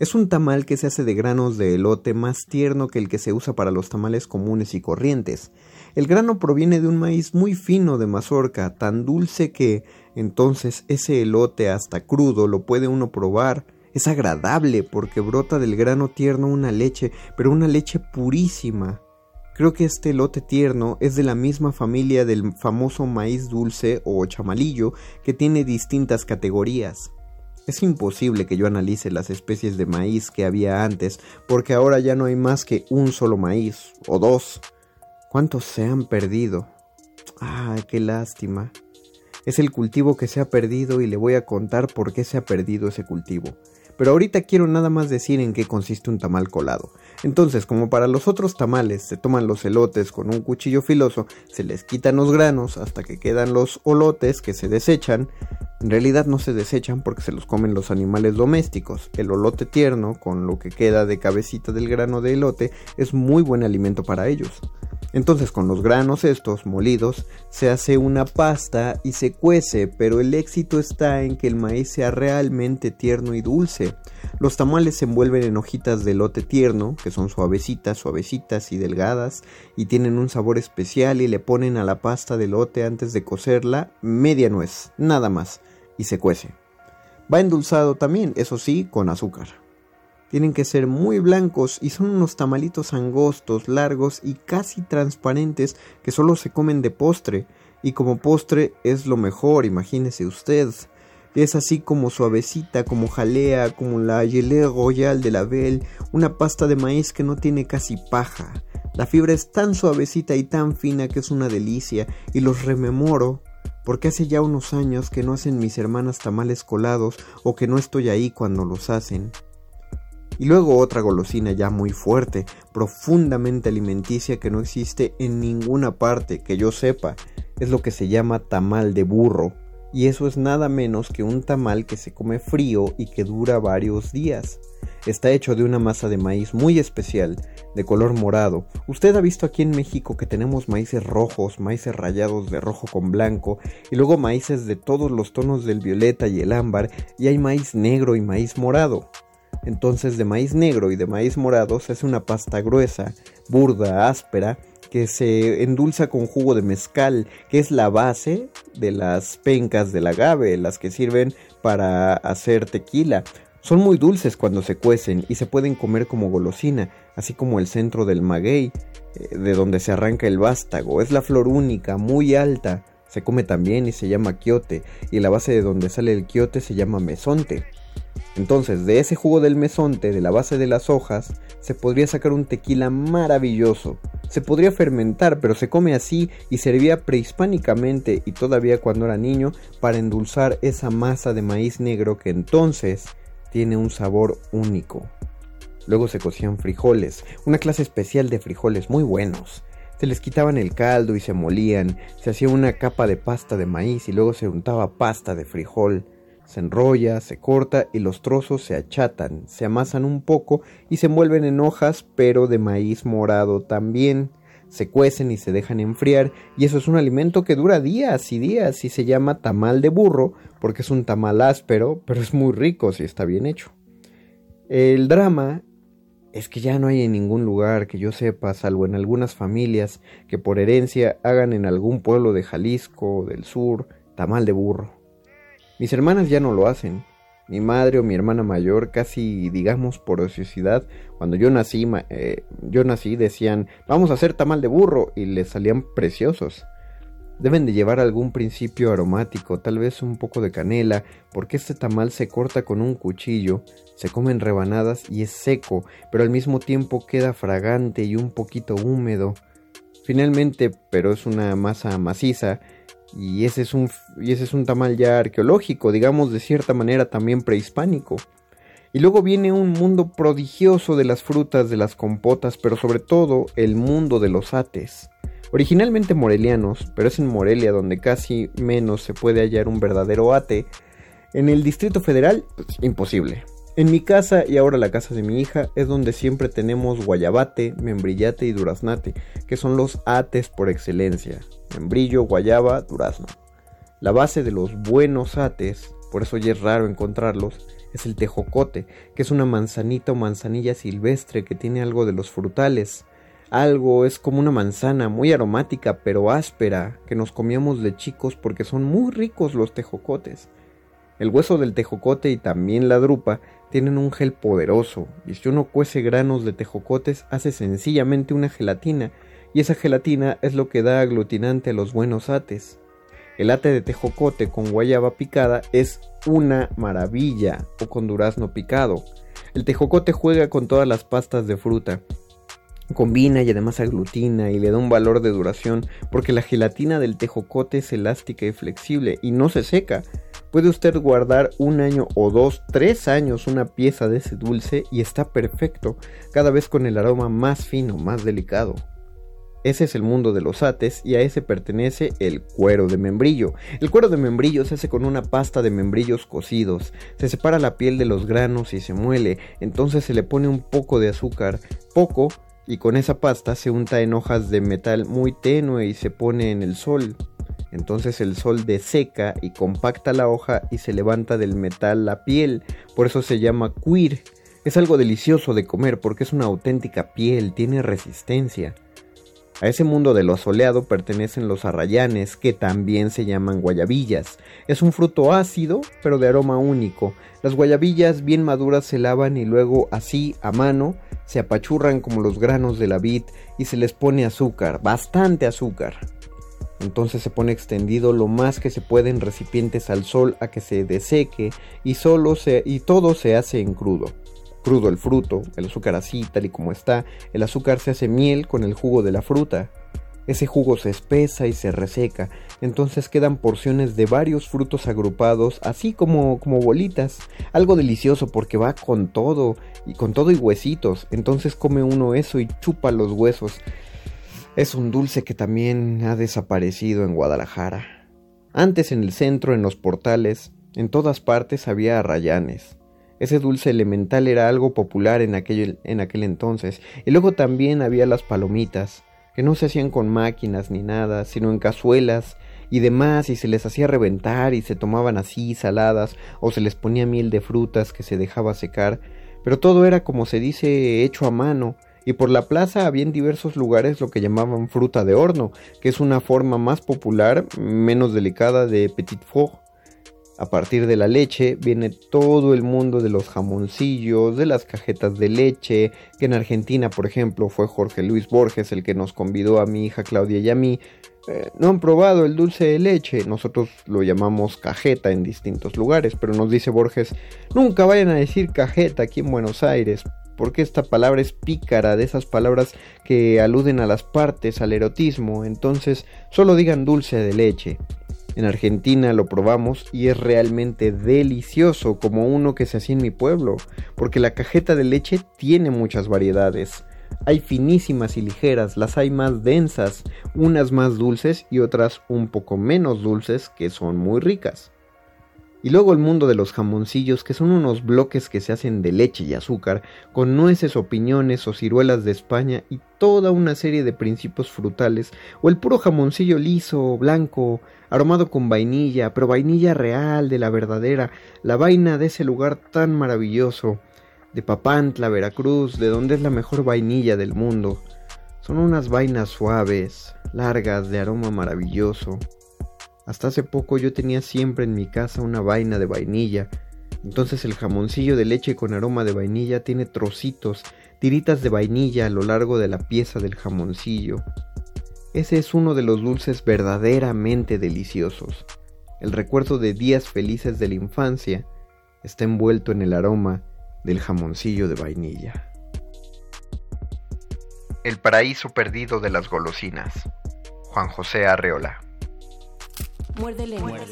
Speaker 3: Es un tamal que se hace de granos de elote más tierno que el que se usa para los tamales comunes y corrientes. El grano proviene de un maíz muy fino de mazorca, tan dulce que entonces ese elote hasta crudo lo puede uno probar. Es agradable porque brota del grano tierno una leche, pero una leche purísima. Creo que este elote tierno es de la misma familia del famoso maíz dulce o chamalillo que tiene distintas categorías. Es imposible que yo analice las especies de maíz que había antes, porque ahora ya no hay más que un solo maíz, o dos. ¿Cuántos se han perdido? ¡Ay, qué lástima! Es el cultivo que se ha perdido y le voy a contar por qué se ha perdido ese cultivo. Pero ahorita quiero nada más decir en qué consiste un tamal colado. Entonces, como para los otros tamales se toman los elotes con un cuchillo filoso, se les quitan los granos hasta que quedan los olotes que se desechan, en realidad no se desechan porque se los comen los animales domésticos. El olote tierno, con lo que queda de cabecita del grano de elote, es muy buen alimento para ellos. Entonces con los granos estos molidos se hace una pasta y se cuece, pero el éxito está en que el maíz sea realmente tierno y dulce. Los tamales se envuelven en hojitas de elote tierno, que son suavecitas, suavecitas y delgadas, y tienen un sabor especial y le ponen a la pasta de elote antes de cocerla media nuez, nada más y se cuece. Va endulzado también, eso sí, con azúcar. Tienen que ser muy blancos y son unos tamalitos angostos, largos y casi transparentes que solo se comen de postre. Y como postre es lo mejor, imagínese usted. Es así como suavecita, como jalea, como la gelée royal de la Belle, una pasta de maíz que no tiene casi paja. La fibra es tan suavecita y tan fina que es una delicia y los rememoro porque hace ya unos años que no hacen mis hermanas tamales colados o que no estoy ahí cuando los hacen. Y luego otra golosina ya muy fuerte, profundamente alimenticia que no existe en ninguna parte que yo sepa, es lo que se llama tamal de burro, y eso es nada menos que un tamal que se come frío y que dura varios días. Está hecho de una masa de maíz muy especial, de color morado. Usted ha visto aquí en México que tenemos maíces rojos, maíces rayados de rojo con blanco, y luego maíces de todos los tonos del violeta y el ámbar, y hay maíz negro y maíz morado. Entonces de maíz negro y de maíz morado se hace una pasta gruesa, burda, áspera, que se endulza con jugo de mezcal, que es la base de las pencas del agave, las que sirven para hacer tequila. Son muy dulces cuando se cuecen y se pueden comer como golosina, así como el centro del maguey, eh, de donde se arranca el vástago. Es la flor única, muy alta. Se come también y se llama quiote, y la base de donde sale el quiote se llama mesonte. Entonces, de ese jugo del mesonte, de la base de las hojas, se podría sacar un tequila maravilloso. Se podría fermentar, pero se come así y servía prehispánicamente y todavía cuando era niño para endulzar esa masa de maíz negro que entonces tiene un sabor único. Luego se cocían frijoles, una clase especial de frijoles muy buenos. Se les quitaban el caldo y se molían, se hacía una capa de pasta de maíz y luego se untaba pasta de frijol. Se enrolla, se corta y los trozos se achatan, se amasan un poco y se envuelven en hojas, pero de maíz morado también. Se cuecen y se dejan enfriar y eso es un alimento que dura días y días y se llama tamal de burro porque es un tamal áspero, pero es muy rico si está bien hecho. El drama es que ya no hay en ningún lugar que yo sepa, salvo en algunas familias que por herencia hagan en algún pueblo de Jalisco o del sur tamal de burro. Mis hermanas ya no lo hacen. Mi madre o mi hermana mayor, casi digamos por ociosidad, cuando yo nací, eh, yo nací decían, vamos a hacer tamal de burro y les salían preciosos. Deben de llevar algún principio aromático, tal vez un poco de canela, porque este tamal se corta con un cuchillo, se come en rebanadas y es seco, pero al mismo tiempo queda fragante y un poquito húmedo. Finalmente, pero es una masa maciza, Y ese, es un, y ese es un tamal ya arqueológico, digamos de cierta manera también prehispánico. Y luego viene un mundo prodigioso de las frutas, de las compotas, pero sobre todo el mundo de los ates. Originalmente morelianos, pero es en Morelia donde casi menos se puede hallar un verdadero ate. En el Distrito Federal, pues, imposible. En mi casa y ahora la casa de mi hija es donde siempre tenemos guayabate, membrillate y duraznate, que son los ates por excelencia. Membrillo, guayaba, durazno. La base de los buenos ates, por eso ya es raro encontrarlos, es el tejocote, que es una manzanita o manzanilla silvestre que tiene algo de los frutales, algo es como una manzana muy aromática pero áspera que nos comíamos de chicos porque son muy ricos los tejocotes. El hueso del tejocote y también la drupa tienen un gel poderoso y si uno cuece granos de tejocotes hace sencillamente una gelatina y esa gelatina es lo que da aglutinante a los buenos ates. El ate de tejocote con guayaba picada es una maravilla o con durazno picado. El tejocote juega con todas las pastas de fruta combina y además aglutina y le da un valor de duración porque la gelatina del tejocote es elástica y flexible y no se seca. Puede usted guardar un año o dos, tres años una pieza de ese dulce y está perfecto, cada vez con el aroma más fino, más delicado. Ese es el mundo de los ates y a ese pertenece el cuero de membrillo. El cuero de membrillo se hace con una pasta de membrillos cocidos. Se separa la piel de los granos y se muele. Entonces se le pone un poco de azúcar, poco, y con esa pasta se unta en hojas de metal muy tenue y se pone en el sol. Entonces el sol deseca y compacta la hoja y se levanta del metal la piel, por eso se llama queer. Es algo delicioso de comer porque es una auténtica piel, tiene resistencia. A ese mundo de lo soleado pertenecen los arrayanes, que también se llaman guayabillas. Es un fruto ácido, pero de aroma único. Las guayabillas bien maduras se lavan y luego así, a mano, se apachurran como los granos de la vid y se les pone azúcar, bastante azúcar. Entonces se pone extendido lo más que se puede en recipientes al sol a que se deseque y solo se y todo se hace en crudo crudo el fruto, el azúcar así, tal y como está, el azúcar se hace miel con el jugo de la fruta. Ese jugo se espesa y se reseca, entonces quedan porciones de varios frutos agrupados, así como, como bolitas. Algo delicioso porque va con todo, y con todo y huesitos. Entonces come uno eso y chupa los huesos. Es un dulce que también ha desaparecido en Guadalajara. Antes en el centro, en los portales, en todas partes había arrayanes. Ese dulce elemental era algo popular en aquel, en aquel entonces. Y luego también había las palomitas, que no se hacían con máquinas ni nada, sino en cazuelas y demás, y se les hacía reventar y se tomaban así saladas, o se les ponía miel de frutas que se dejaba secar, pero todo era como se dice hecho a mano, y por la plaza había en diversos lugares lo que llamaban fruta de horno, que es una forma más popular, menos delicada de petit four. A partir de la leche viene todo el mundo de los jamoncillos, de las cajetas de leche, que en Argentina, por ejemplo, fue Jorge Luis Borges el que nos convidó a mi hija Claudia y a mí. Eh, no han probado el dulce de leche, nosotros lo llamamos cajeta en distintos lugares, pero nos dice Borges, nunca vayan a decir cajeta aquí en Buenos Aires, porque esta palabra es pícara, de esas palabras que aluden a las partes, al erotismo, entonces solo digan dulce de leche. En Argentina lo probamos y es realmente delicioso como uno que se hacía en mi pueblo, porque la cajeta de leche tiene muchas variedades. Hay finísimas y ligeras, las hay más densas, unas más dulces y otras un poco menos dulces que son muy ricas. Y luego el mundo de los jamoncillos, que son unos bloques que se hacen de leche y azúcar, con nueces o piñones o ciruelas de España y toda una serie de principios frutales, o el puro jamoncillo liso, blanco, aromado con vainilla, pero vainilla real, de la verdadera, la vaina de ese lugar tan maravilloso, de Papantla, Veracruz, de donde es la mejor vainilla del mundo. Son unas vainas suaves, largas, de aroma maravilloso. Hasta hace poco yo tenía siempre en mi casa una vaina de vainilla. Entonces el jamoncillo de leche con aroma de vainilla tiene trocitos, tiritas de vainilla a lo largo de la pieza del jamoncillo. Ese es uno de los dulces verdaderamente deliciosos. El recuerdo de días felices de la infancia está envuelto en el aroma del jamoncillo de vainilla. El paraíso perdido de las golosinas. Juan José Arreola.
Speaker 1: Muerde lenguas.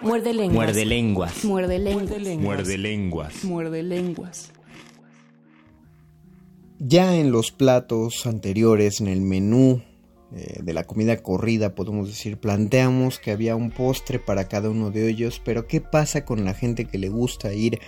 Speaker 1: Muerde lenguas.
Speaker 2: Muerde lenguas.
Speaker 1: Muerde lenguas.
Speaker 2: Muerde lenguas.
Speaker 1: Muerde lenguas.
Speaker 3: Ya en los platos anteriores, en el menú eh, de la comida corrida, podemos decir, planteamos que había un postre para cada uno de ellos, pero ¿qué pasa con la gente que le gusta ir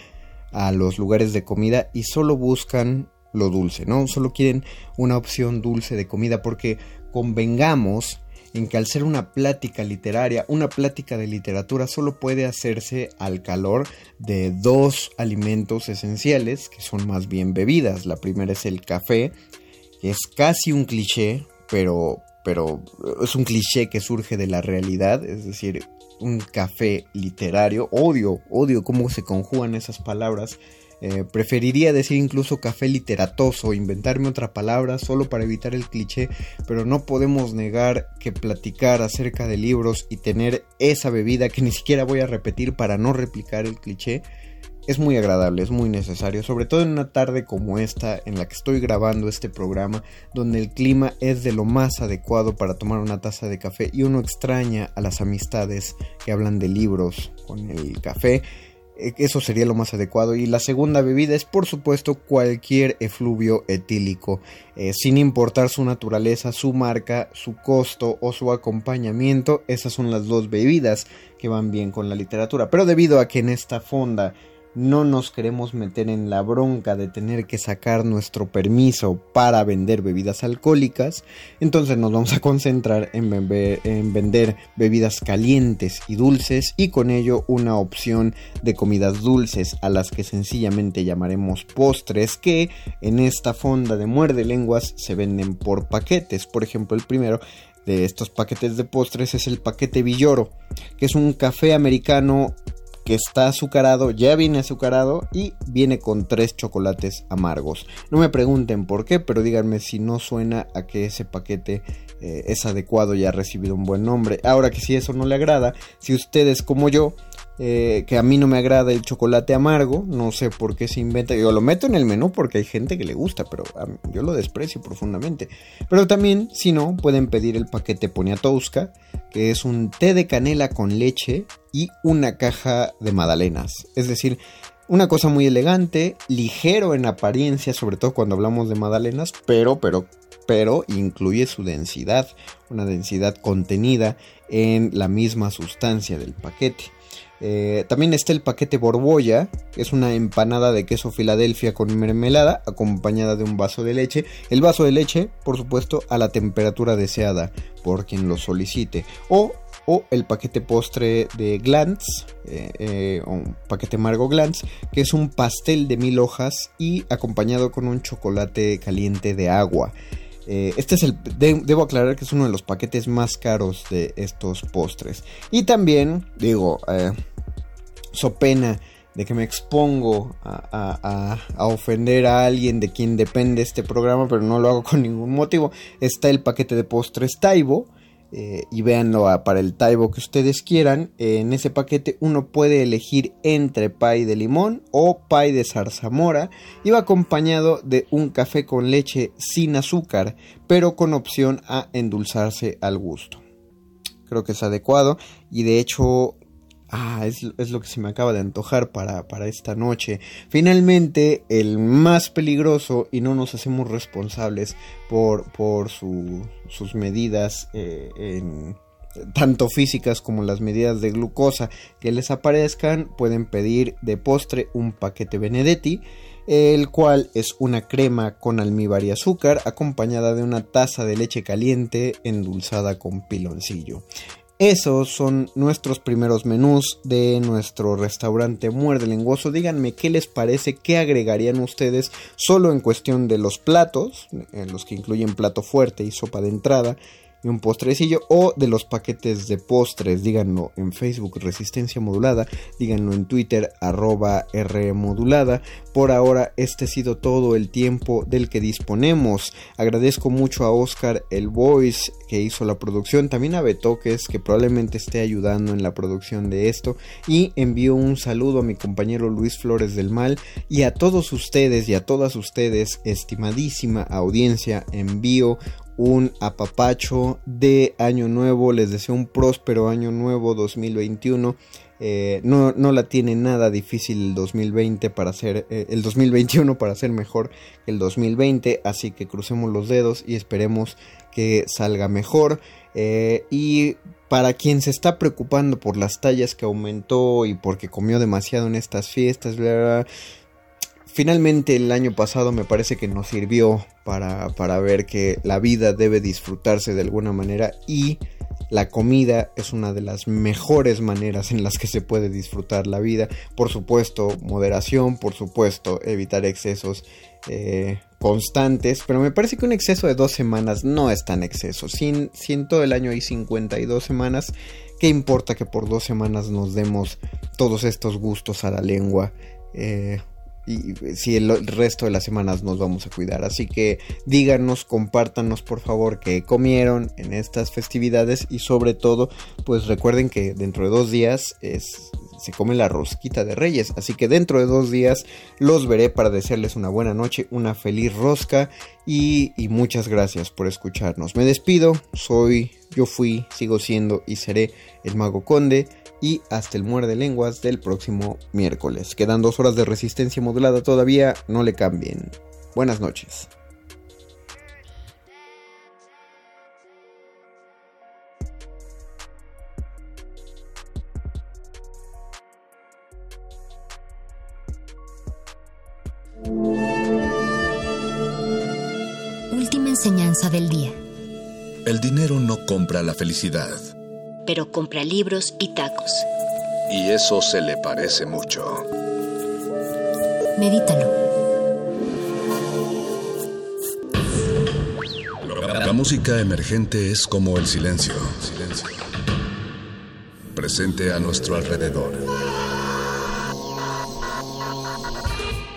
Speaker 3: a los lugares de comida y solo buscan lo dulce, ¿no? Solo quieren una opción dulce de comida porque convengamos en que al ser una plática literaria, una plática de literatura solo puede hacerse al calor de dos alimentos esenciales, que son más bien bebidas. La primera es el café, que es casi un cliché, pero, pero es un cliché que surge de la realidad, es decir, un café literario. Odio, odio cómo se conjugan esas palabras. Eh, preferiría decir incluso café literatoso, inventarme otra palabra solo para evitar el cliché, pero no podemos negar que platicar acerca de libros y tener esa bebida que ni siquiera voy a repetir para no replicar el cliché es muy agradable, es muy necesario, sobre todo en una tarde como esta en la que estoy grabando este programa, donde el clima es de lo más adecuado para tomar una taza de café y uno extraña a las amistades que hablan de libros con el café. Eh, Eso sería lo más adecuado. Y la segunda bebida es, por supuesto, cualquier efluvio etílico, eh, sin importar su naturaleza, su marca, su costo o su acompañamiento. Esas son las dos bebidas que van bien con la literatura. Pero debido a que en esta fonda no nos queremos meter en la bronca de tener que sacar nuestro permiso para vender bebidas alcohólicas, entonces nos vamos a concentrar en, vender bebidas calientes y dulces y con ello una opción de comidas dulces a las que sencillamente llamaremos postres que en esta fonda de muerde lenguas se venden por paquetes. Por ejemplo, el primero de estos paquetes de postres es el paquete Villoro, que es un café americano que está azucarado, ya viene azucarado y viene con tres chocolates amargos. No me pregunten por qué, pero díganme si no suena a que ese paquete eh, es adecuado y ha recibido un buen nombre. Ahora que si eso no le agrada, si ustedes como yo eh, que a mí no me agrada el chocolate amargo, no sé por qué se inventa, yo lo meto en el menú porque hay gente que le gusta, pero yo lo desprecio profundamente. Pero también, si no, pueden pedir el paquete Poniatowska, que es un té de canela con leche y una caja de magdalenas. Es decir, una cosa muy elegante, ligero en apariencia, sobre todo cuando hablamos de magdalenas, pero, pero, pero incluye su densidad, una densidad contenida en la misma sustancia del paquete. Eh, también está el paquete Borbolla, que es una empanada de queso Filadelfia con mermelada, acompañada de un vaso de leche. El vaso de leche, por supuesto, a la temperatura deseada por quien lo solicite. O, o el paquete postre de Glantz, eh, eh, un paquete Margo Glantz, que es un pastel de mil hojas y acompañado con un chocolate caliente de agua. Eh, este es el. De, debo aclarar que es uno de los paquetes más caros de estos postres. Y también, digo, eh, so pena de que me expongo a, a, ofender a alguien de quien depende este programa, pero no lo hago con ningún motivo. Está el paquete de postres Taibo. Eh, y véanlo para el taibo que ustedes quieran. En ese paquete uno puede elegir entre pie de limón o pie de zarzamora y va acompañado de un café con leche sin azúcar, pero con opción a endulzarse al gusto. Creo que es adecuado y de hecho Ah, es, lo que se me acaba de antojar para, para, esta noche. Finalmente, el más peligroso, y no nos hacemos responsables por, por su, sus medidas, eh, en, tanto físicas como las medidas de glucosa que les aparezcan, pueden pedir de postre un paquete Benedetti, el cual es una crema con almíbar y azúcar, acompañada de una taza de leche caliente endulzada con piloncillo. Esos son nuestros primeros menús de nuestro restaurante Muerde Lenguoso. Díganme qué les parece, qué agregarían ustedes solo en cuestión de los platos, en los que incluyen plato fuerte y sopa de entrada un postrecillo, o de los paquetes de postres. Díganlo en Facebook Resistencia Modulada, díganlo en Twitter arroba R modulada. Por ahora este ha sido todo el tiempo del que disponemos. Agradezco mucho a Oscar el Voice que hizo la producción, también a Betoques que probablemente esté ayudando en la producción de esto y envío un saludo a mi compañero Luis Flores del Mal y a todos ustedes y a todas ustedes, estimadísima audiencia, envío un apapacho de año nuevo, les deseo un próspero año nuevo 2021. Eh, no, no, la tiene nada difícil el 2020 para ser eh, el 2021 para ser mejor que el 2020 así que crucemos los dedos y esperemos que salga mejor. Eh, y para quien se está preocupando por las tallas que aumentó y porque comió demasiado en estas fiestas finalmente el año pasado me parece que nos sirvió para, para ver que la vida debe disfrutarse de alguna manera y la comida es una de las mejores maneras en las que se puede disfrutar la vida. Por supuesto, moderación, por supuesto, evitar excesos eh, constantes. Pero me parece que un exceso de dos semanas no es tan exceso. Si, en todo el año hay 52 semanas, ¿qué importa que por dos semanas nos demos todos estos gustos a la lengua? Eh, y si el resto de las semanas nos vamos a cuidar. Así que díganos, compártanos por favor que comieron en estas festividades y sobre todo pues recuerden que dentro de dos días es, se come la rosquita de reyes. Así que dentro de dos días los veré para desearles una buena noche, una feliz rosca y, y muchas gracias por escucharnos. Me despido, soy, yo fui, sigo siendo y seré el mago conde y hasta el muerde lenguas del próximo miércoles. Quedan dos horas de resistencia modulada todavía, no le cambien. Buenas noches.
Speaker 7: Última enseñanza del día.
Speaker 8: El dinero no compra la felicidad
Speaker 7: pero compra libros y tacos.
Speaker 8: Y eso se le parece mucho.
Speaker 7: Medítalo.
Speaker 8: La música emergente es como el silencio. silencio. Presente a nuestro alrededor.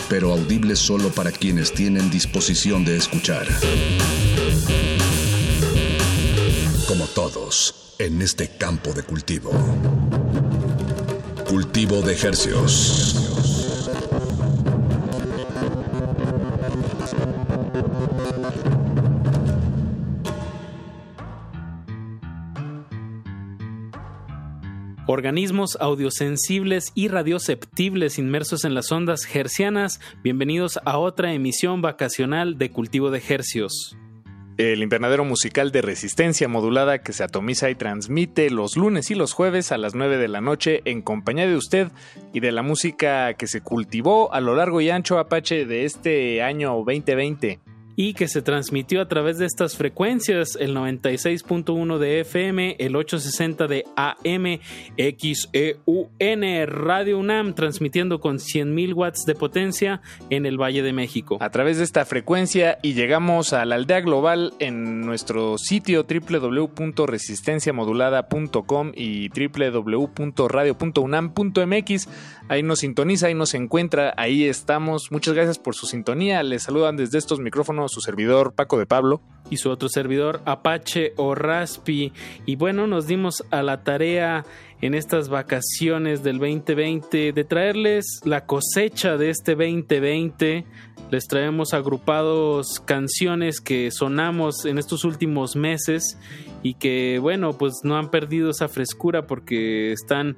Speaker 8: Pero audible solo para quienes tienen disposición de escuchar. Como todos en este campo de cultivo. Cultivo de ejercios.
Speaker 9: Organismos audiosensibles y radioceptibles inmersos en las ondas hercianas, bienvenidos a otra emisión vacacional de Cultivo de Hercios
Speaker 10: el invernadero musical de resistencia modulada que se atomiza y transmite los lunes y los jueves a las 9 de la noche en compañía de usted y de la música que se cultivó a lo largo y ancho Apache de este año 2020
Speaker 9: y que se transmitió a través de estas frecuencias, el 96.1 de FM, el 860 de AM, XEUN, Radio UNAM, transmitiendo con 100.000 watts de potencia en el Valle de México.
Speaker 10: A través de esta frecuencia y llegamos a la aldea global en nuestro sitio www.resistenciamodulada.com y www.radio.unam.mx. Ahí nos sintoniza, ahí nos encuentra, ahí estamos. Muchas gracias por su sintonía. Les saludan desde estos micrófonos su servidor Paco de Pablo.
Speaker 9: Y su otro servidor Apache o Raspi. Y bueno, nos dimos a la tarea en estas vacaciones del 2020 de traerles la cosecha de este 2020. Les traemos agrupados canciones que sonamos en estos últimos meses y que bueno, pues no han perdido esa frescura porque están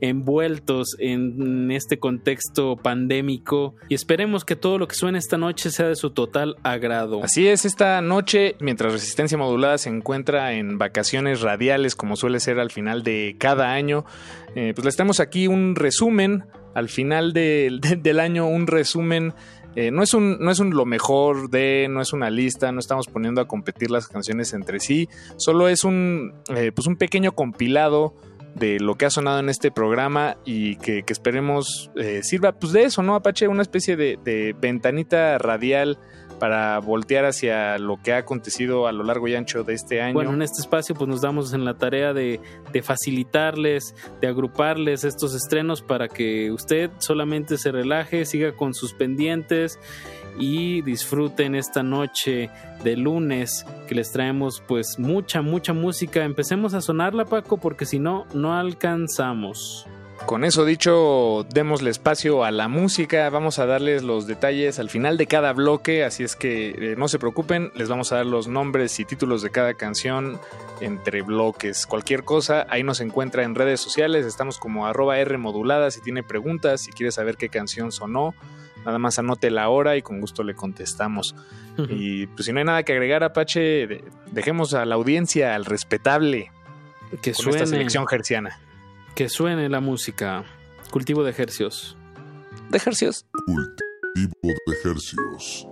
Speaker 9: envueltos en este contexto pandémico y esperemos que todo lo que suene esta noche sea de su total agrado.
Speaker 10: Así es, esta noche, mientras Resistencia Modulada se encuentra en vacaciones radiales como suele ser al final de cada año, eh, pues les tenemos aquí un resumen, al final del año un resumen eh, no es un, no es un lo mejor de, no es una lista, no estamos poniendo a competir las canciones entre sí, solo es un, eh, pues un pequeño compilado de lo que ha sonado en este programa y que, esperemos eh, sirva pues de eso, ¿no? Apache, una especie de, ventanita radial para voltear hacia lo que ha acontecido a lo largo y ancho de este año.
Speaker 9: Bueno, en este espacio pues nos damos en la tarea de, de, facilitarles, de agruparles estos estrenos para que usted solamente se relaje, siga con sus pendientes y disfruten esta noche de lunes que les traemos pues mucha, mucha música. Empecemos a sonarla Paco porque si no, no alcanzamos.
Speaker 10: Con eso dicho, démosle espacio a la música, vamos a darles los detalles al final de cada bloque, así es que eh, no se preocupen, les vamos a dar los nombres y títulos de cada canción entre bloques. Cualquier cosa, ahí nos encuentra en redes sociales, estamos como arroba R modulada, si tiene preguntas, si quiere saber qué canción sonó, nada más anote la hora y con gusto le contestamos. Y pues si no hay nada que agregar, Apache, de- dejemos a la audiencia, al respetable,
Speaker 9: Que
Speaker 10: con esta
Speaker 9: suene.
Speaker 10: selección gerciana.
Speaker 9: Que suene la música. Cultivo de ejercios.
Speaker 10: De ejercios.
Speaker 8: Cultivo de ejercios.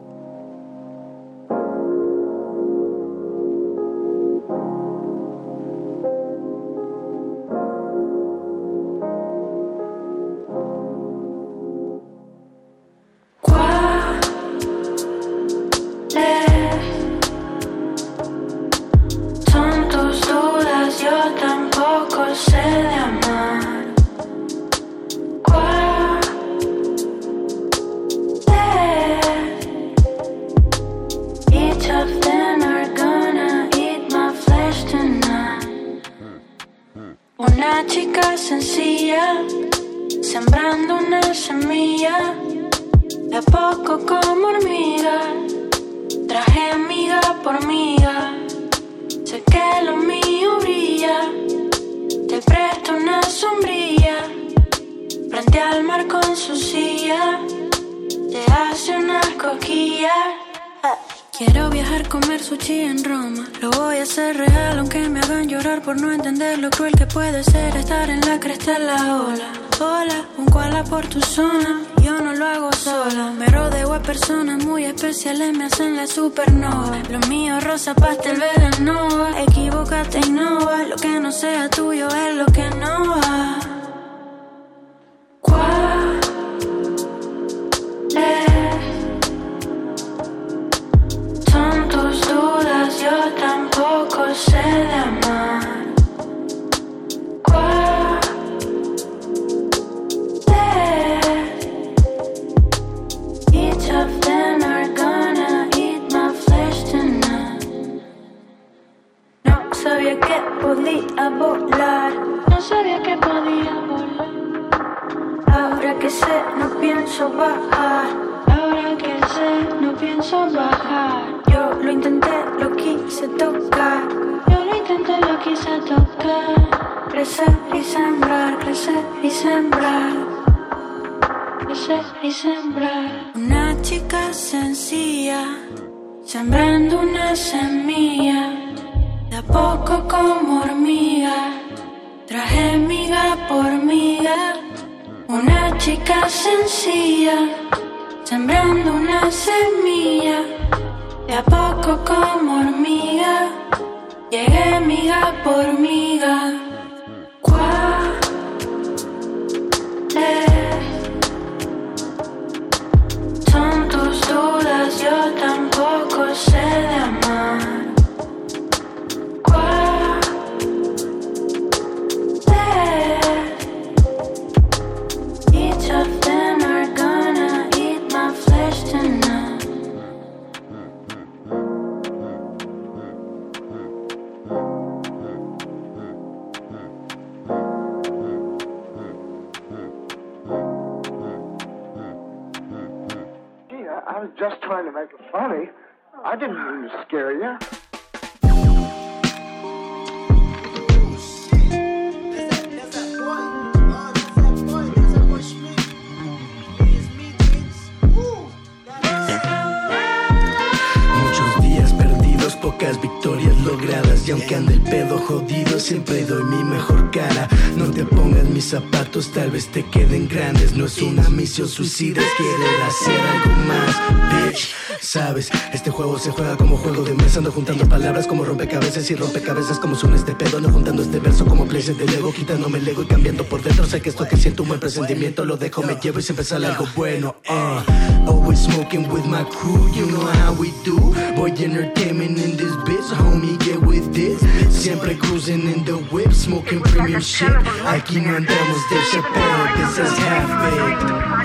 Speaker 11: Una
Speaker 12: misión suicida, es querer hacer algo más, bitch. Sabes, este juego se juega como juego de mesa. Ando juntando palabras como rompecabezas y rompecabezas como son este pedo. No juntando este verso como places de Lego, quitándome el ego y cambiando por dentro. Sé que esto que siento un buen presentimiento lo dejo, me llevo y siempre sale algo bueno. Uh. Always smoking with my crew, you know how we do. Boy entertainment in this bitch, homie, get with this. Siempre cruising in the whip, smoking premium shit. Aquí no andamos de Chappelle, this is half baked.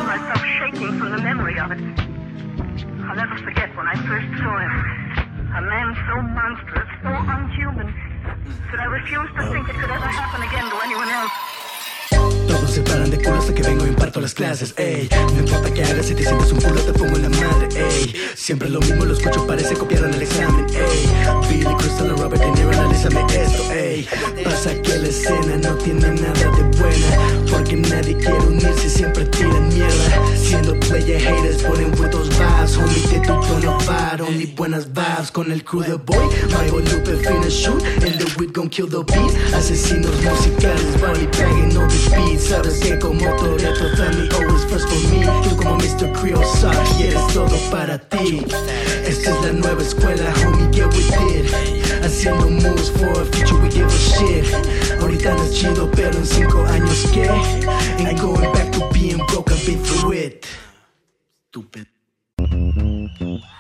Speaker 13: Never forget when I first saw him. A man so monstrous, so unhuman, that I refused to think it could ever happen again to anyone else.
Speaker 12: Se paran de culo hasta que vengo y imparto las clases, ey. No importa qué hagas, si te sientes un culo, te pongo en la madre, ey. Siempre lo mismo, lo escucho, parece copiar en el examen, ey. Billy Crystal Robert De Niro, analízame esto, ey. Pasa que la escena no tiene nada de buena, porque nadie quiere unirse, siempre tiran mierda. Siendo player haters, ponen buenos vibes, homie, de tu tono bar, only buenas vibes con el crew de boy. Mario Lupe, finna shoot, and the weed gon' kill the beat. Asesinos musicales, body bagging all the beats. Sabes que como family always first for me. Yo como Mr. Creole y eres todo para ti. Esta es la nueva escuela, homie, get with it. Haciendo moves for a future, we give a shit. Ahorita no es chido, pero en cinco años que. Ain't going back to being broke, I've been through it. Stupid.
Speaker 1: Mm-hmm.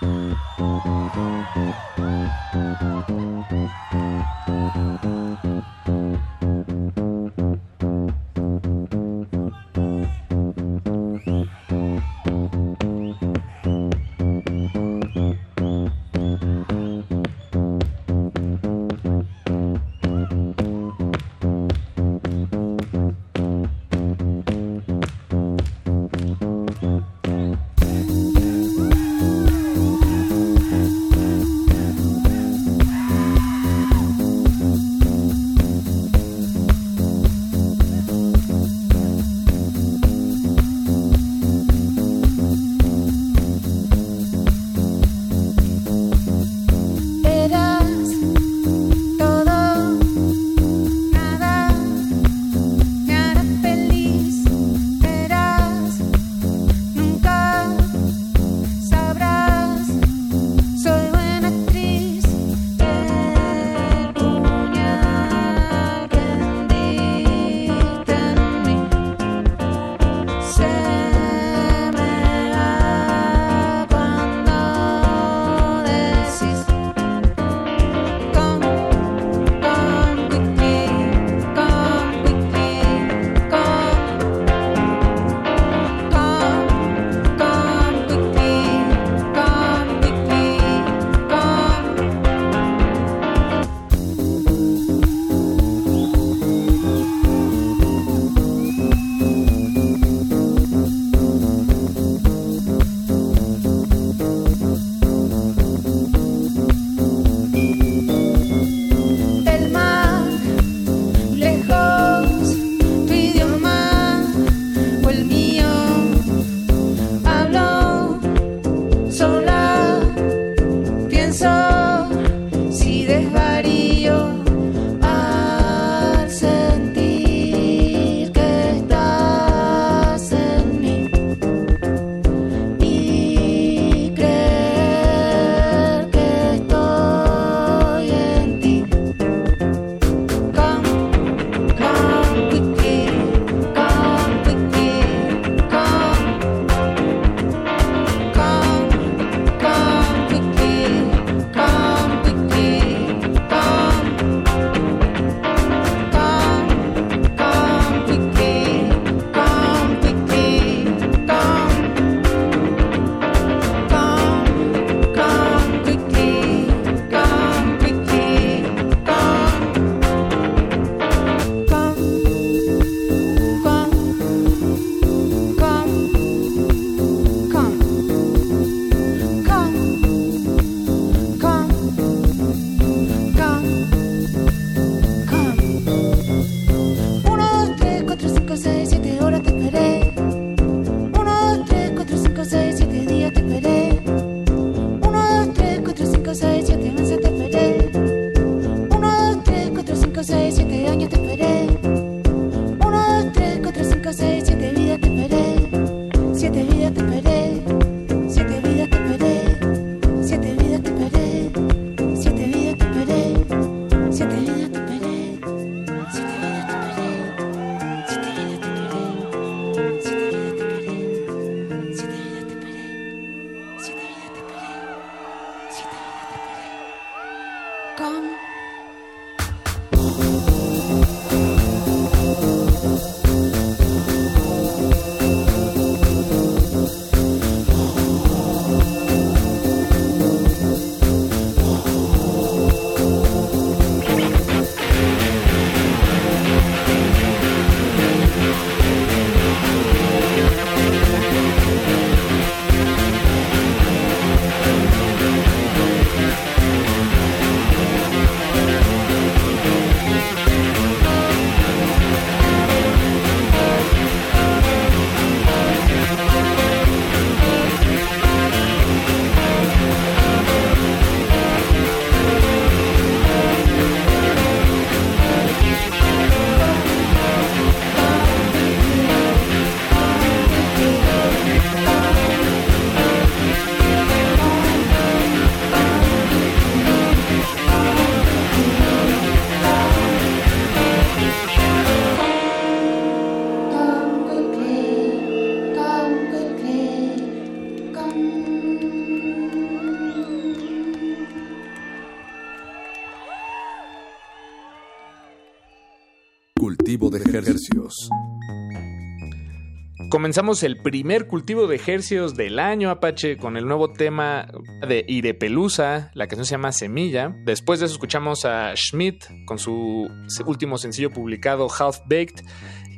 Speaker 10: Comenzamos el primer cultivo de ejercicios del año, Apache, con el nuevo tema de Irepelusa. La canción se llama Semilla. Después de eso escuchamos a Schmidt con su último sencillo publicado, Half Baked.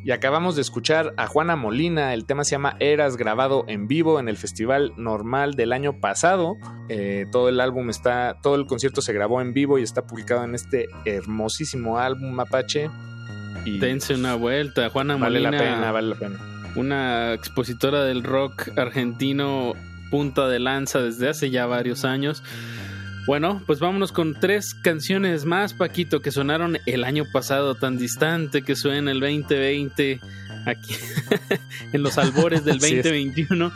Speaker 10: Y acabamos de escuchar a Juana Molina. El tema se llama Eras, grabado en vivo en el Festival Normal del año pasado. Eh, todo el álbum está, todo el concierto se grabó en vivo y está publicado en este hermosísimo álbum Apache. Y
Speaker 9: Dense una vuelta, Juana
Speaker 10: vale
Speaker 9: Molina.
Speaker 10: la pena, vale la pena.
Speaker 9: Una expositora del rock argentino punta de lanza desde hace ya varios años. Bueno, pues vámonos con tres canciones más, Paquito, que sonaron el año pasado, tan distante que suena el 2020, aquí en los albores del
Speaker 10: Así es.
Speaker 9: 2021.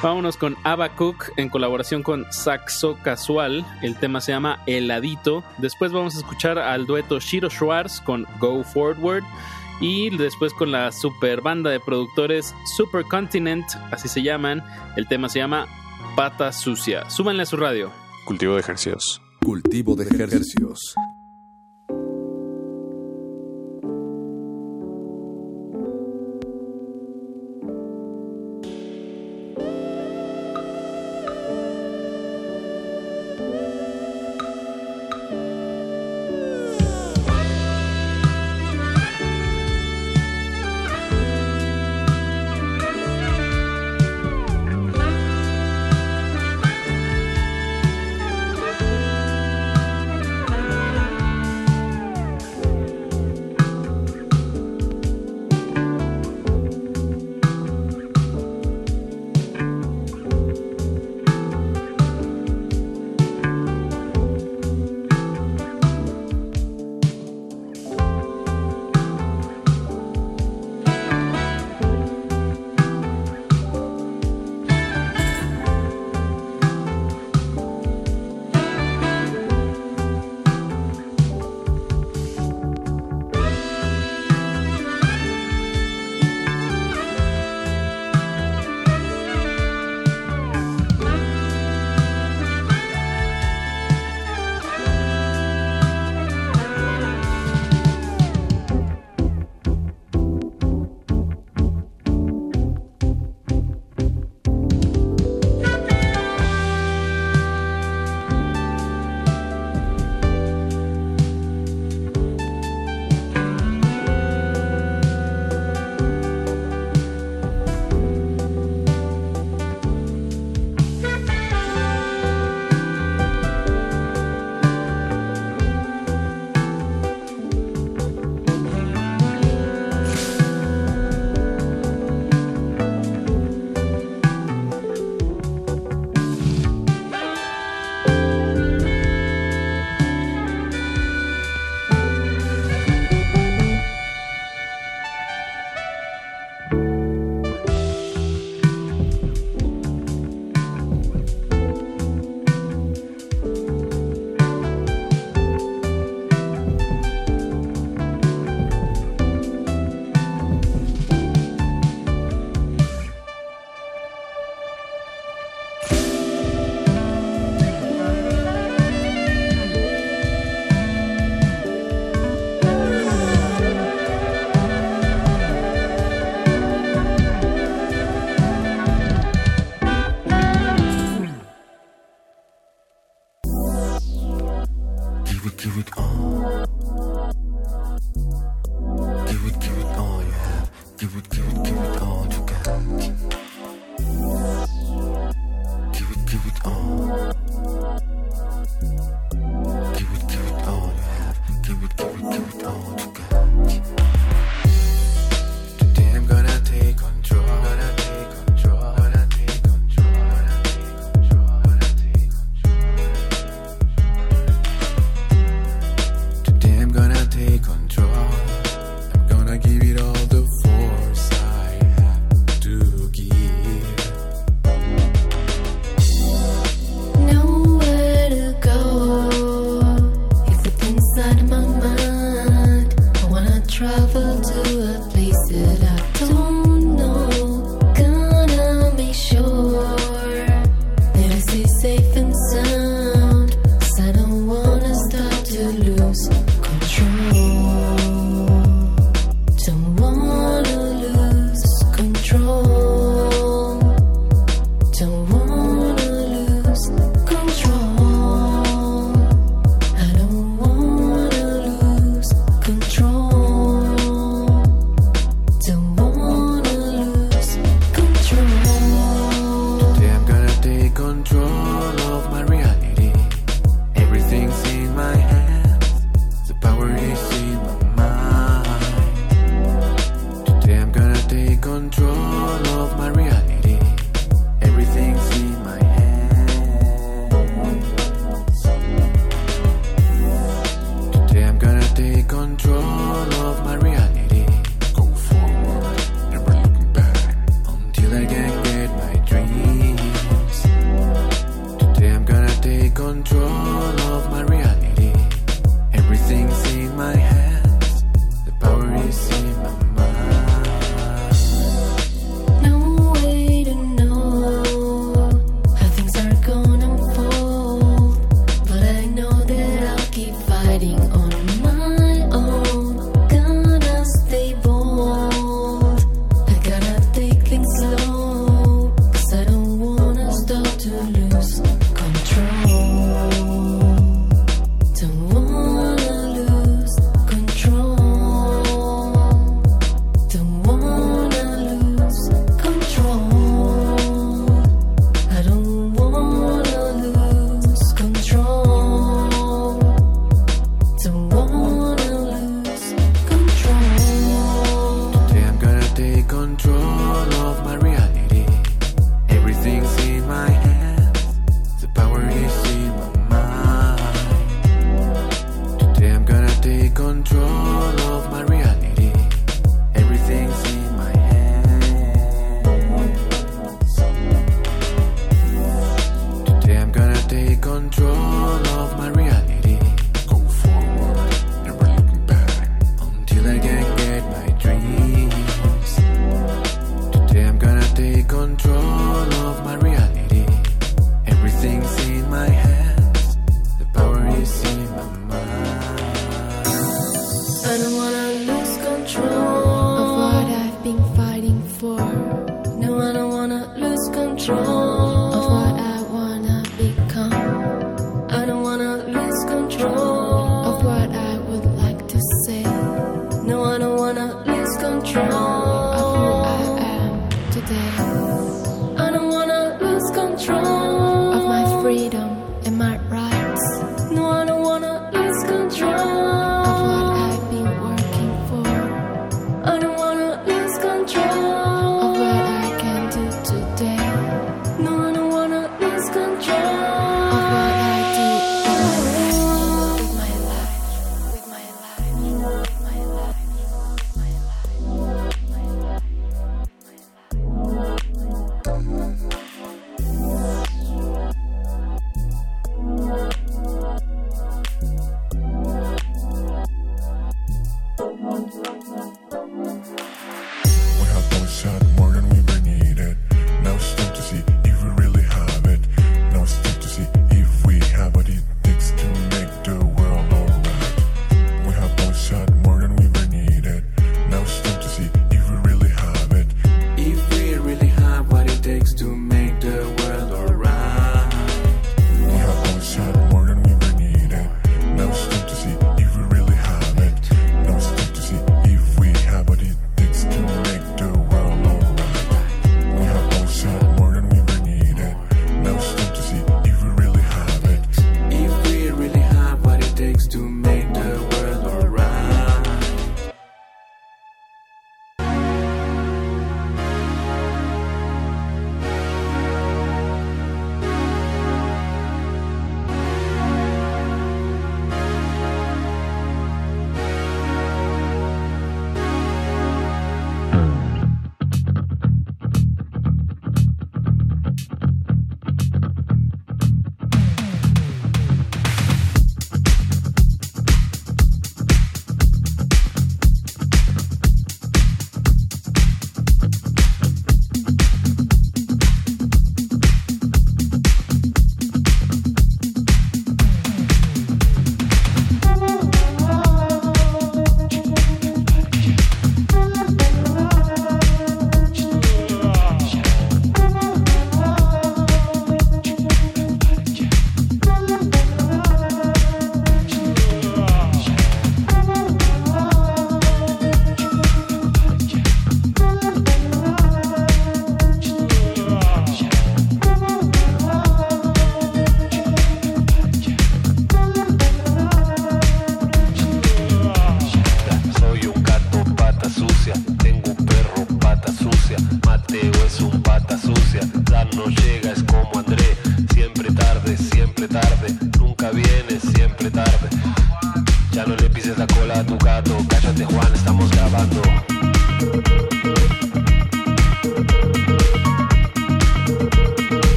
Speaker 9: Vámonos con Ava Cook en colaboración con Saxo Casual. El tema se llama Heladito. Después vamos a escuchar al dueto Shiro Schwartz con Go Forward. Y después con la super banda de productores Supercontinent, así se llaman. El tema se llama Pata Sucia. Súbanle a su radio.
Speaker 10: Cultivo de ejercicios.
Speaker 1: Cultivo de ejercicios.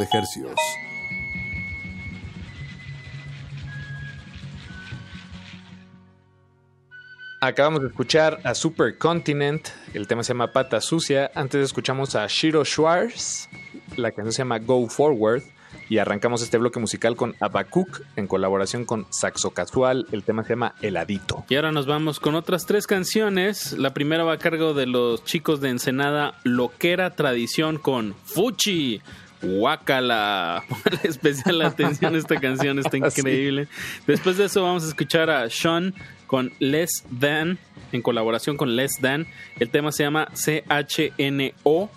Speaker 14: De hercios.
Speaker 10: Acabamos de escuchar a Supercontinent, el tema se llama Pata Sucia. Antes escuchamos a Shiro Schwartz, la canción se llama Go Forward. Y arrancamos este bloque musical con Abacook en colaboración con Saxo Casual. El tema se llama Heladito.
Speaker 9: Y ahora nos vamos con otras tres canciones. La primera va a cargo de los chicos de Ensenada, Loquera Tradición con Fuchi. Guacala. Ponle especial atención a esta canción, está increíble. Después de eso vamos a escuchar a Sean con Less Than, en colaboración con Less Than. El tema se llama CHNO.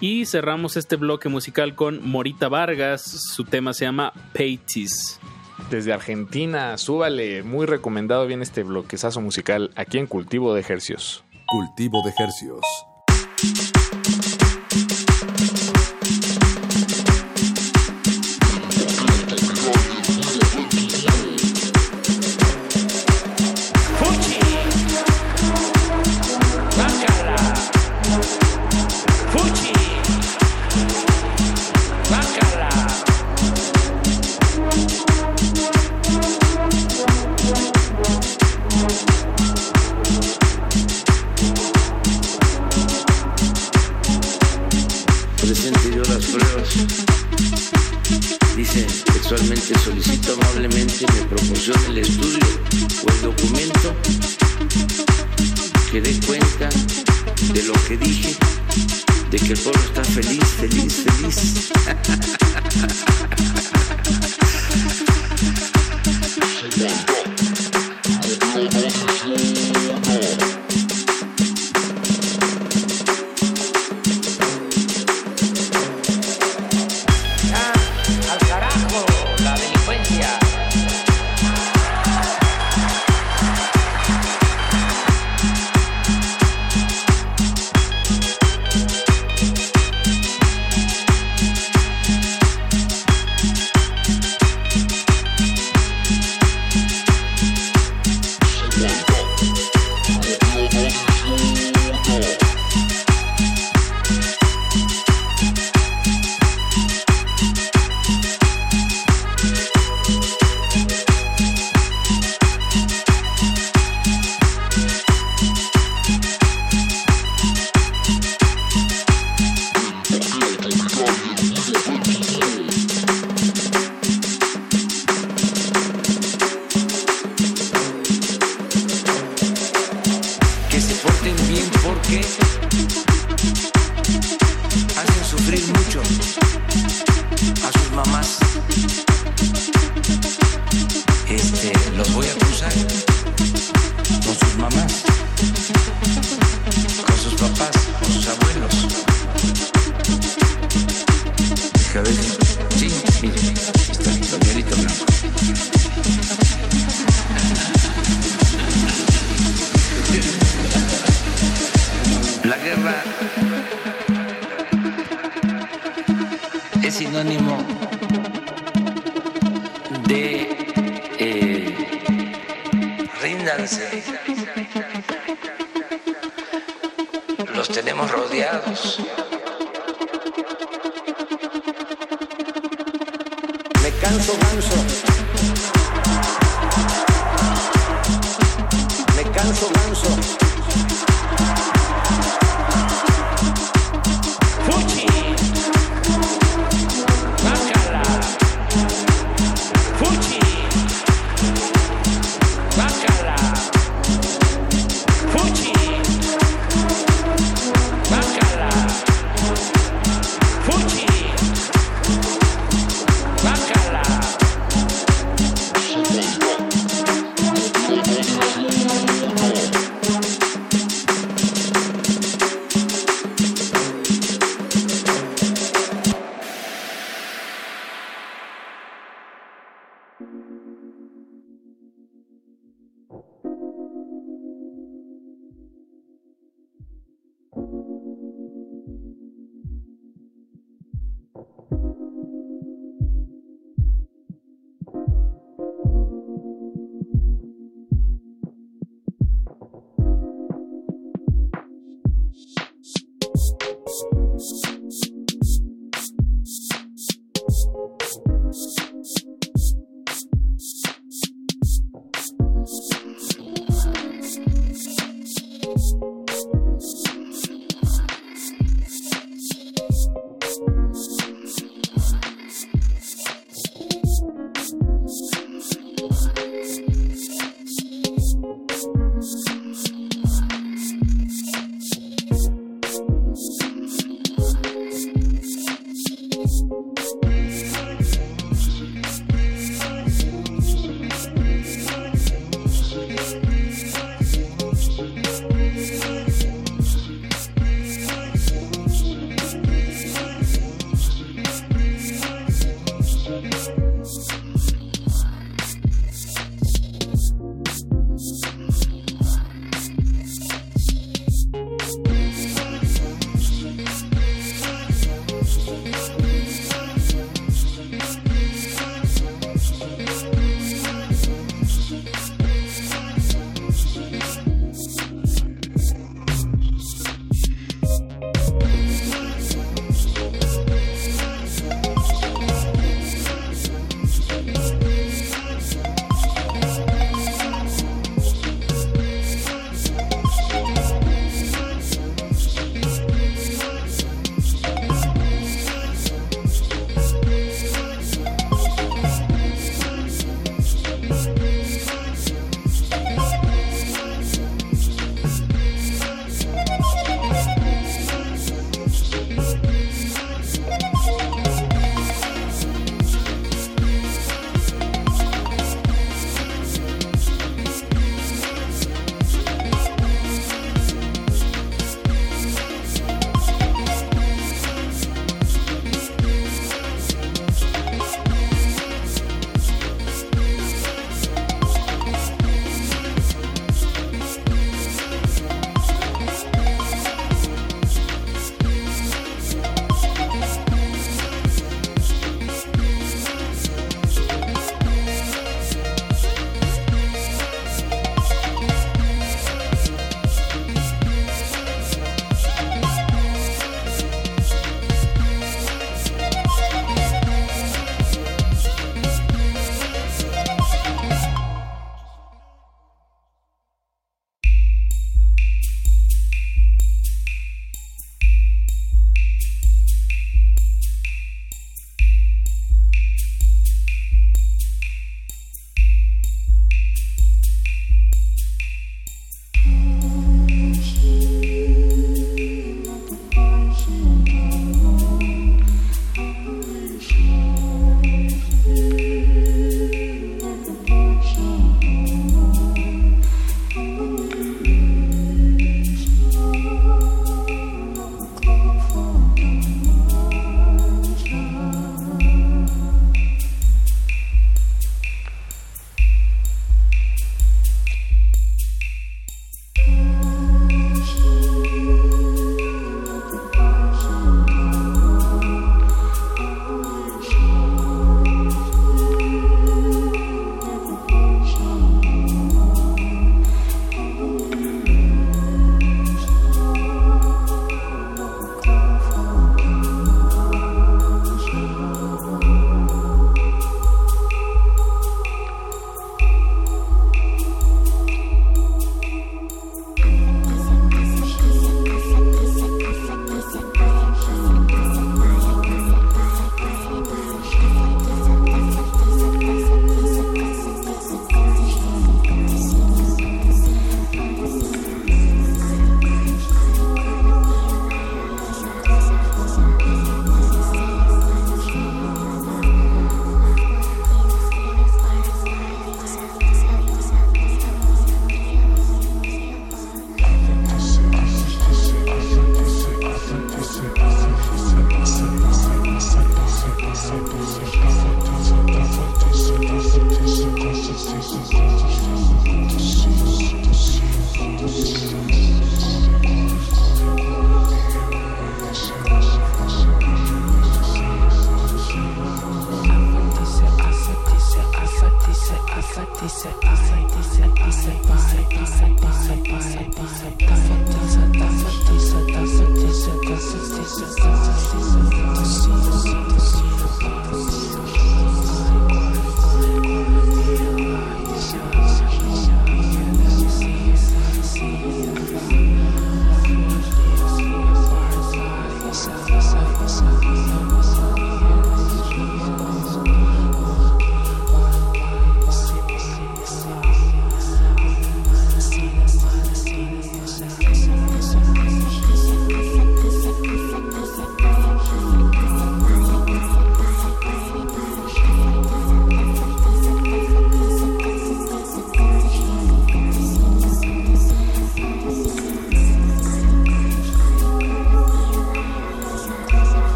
Speaker 9: Y cerramos este bloque musical con Morita Vargas. Su tema se llama Peitis.
Speaker 10: Desde Argentina, súbale. Muy recomendado bien este bloquezazo musical aquí en Cultivo de Hercios.
Speaker 14: Cultivo de hercios.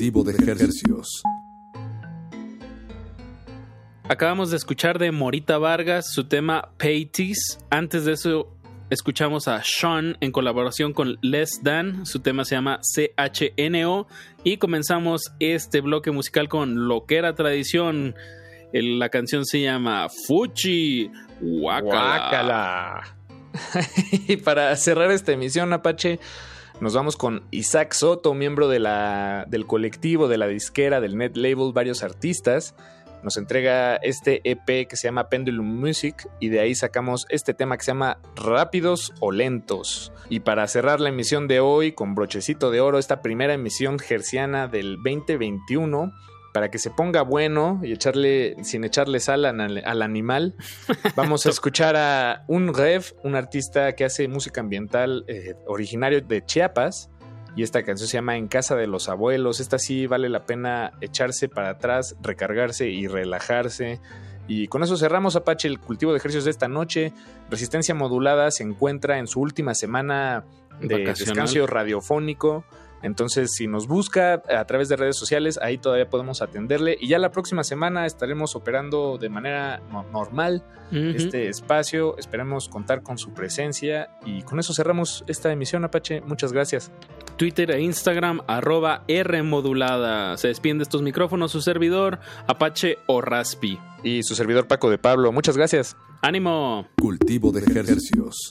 Speaker 8: Cultivo de ejercicios.
Speaker 9: Acabamos de escuchar de Morita Vargas su tema Paytis. Antes de eso escuchamos a Sean en colaboración con Les Dan. Su tema se llama CHNO. Y comenzamos este bloque musical con lo que era tradición. La canción se llama Fuchi Wakala.
Speaker 10: Guácala. y para cerrar esta emisión, Apache, nos vamos con Isaac Soto, miembro del colectivo, de la disquera, del net label, varios artistas. Nos entrega este EP que se llama Pendulum Music y de ahí sacamos este tema que se llama Rápidos o Lentos. Y para cerrar la emisión de hoy con brochecito de oro, esta primera emisión gerciana del 2021, para que se ponga bueno y echarle, sin echarle sal al, al animal, vamos a escuchar a un Rev, un artista que hace música ambiental eh, originario de Chiapas. Y esta canción se llama En casa de los abuelos. Esta sí vale la pena echarse para atrás, recargarse y relajarse. Y con eso cerramos, Apache, el cultivo de ejercicios de esta noche. Resistencia modulada se encuentra en su última semana de descanso radiofónico. Entonces, si nos busca a través de redes sociales, ahí todavía podemos atenderle. Y ya la próxima semana estaremos operando de manera no- normal este espacio. Esperemos contar con su presencia. Y con eso cerramos esta emisión, Apache. Muchas gracias.
Speaker 9: Twitter e Instagram, arroba R modulada. Se despiden de estos micrófonos su servidor, Apache o Raspi.
Speaker 10: Y su servidor Paco de Pablo. Muchas gracias.
Speaker 9: ¡Ánimo!
Speaker 8: Cultivo de ejercicios.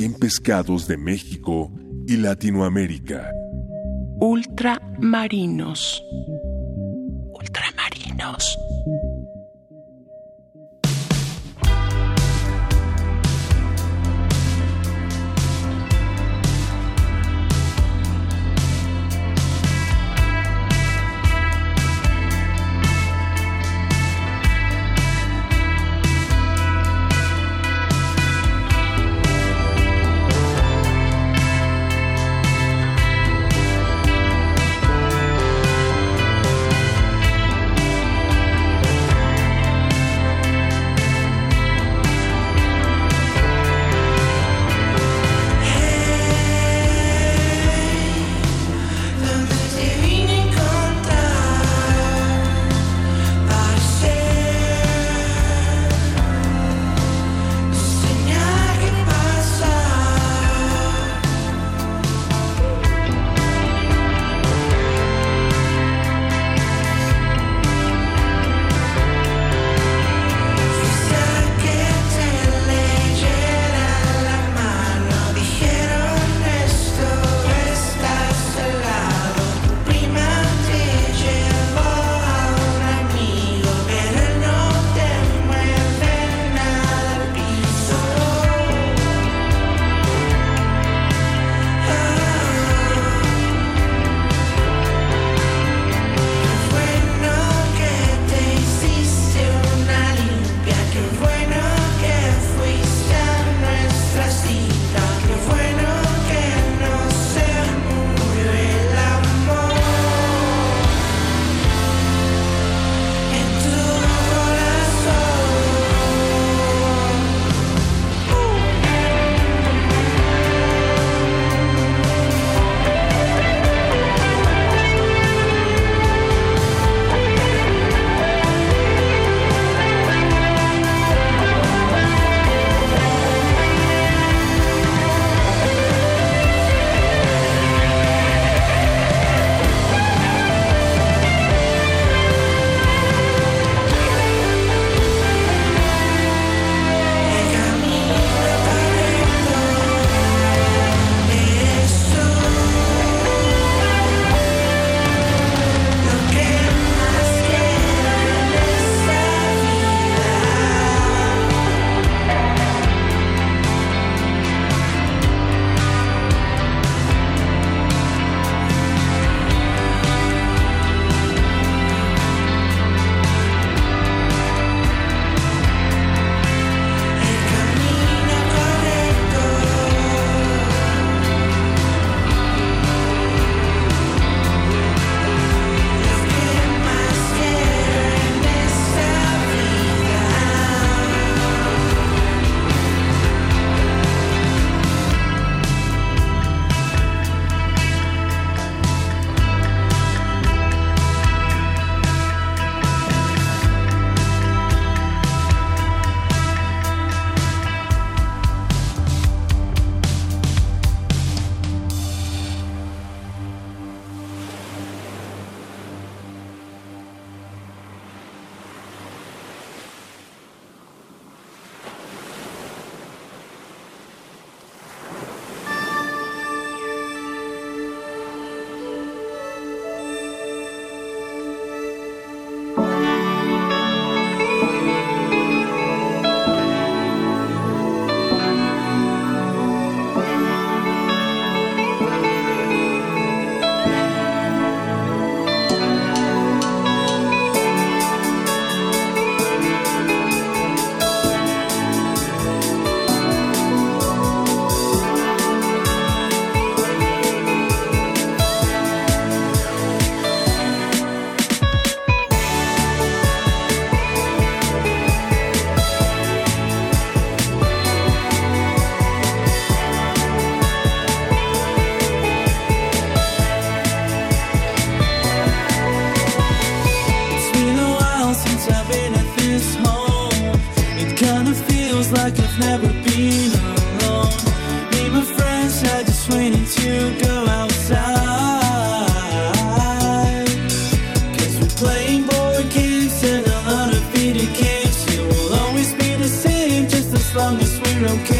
Speaker 15: 100 pescados de México y Latinoamérica.
Speaker 16: Ultramarinos. Ultramarinos.
Speaker 17: Playing playboy games and a lot of feeder games. It will always be the same, just as long as we're okay.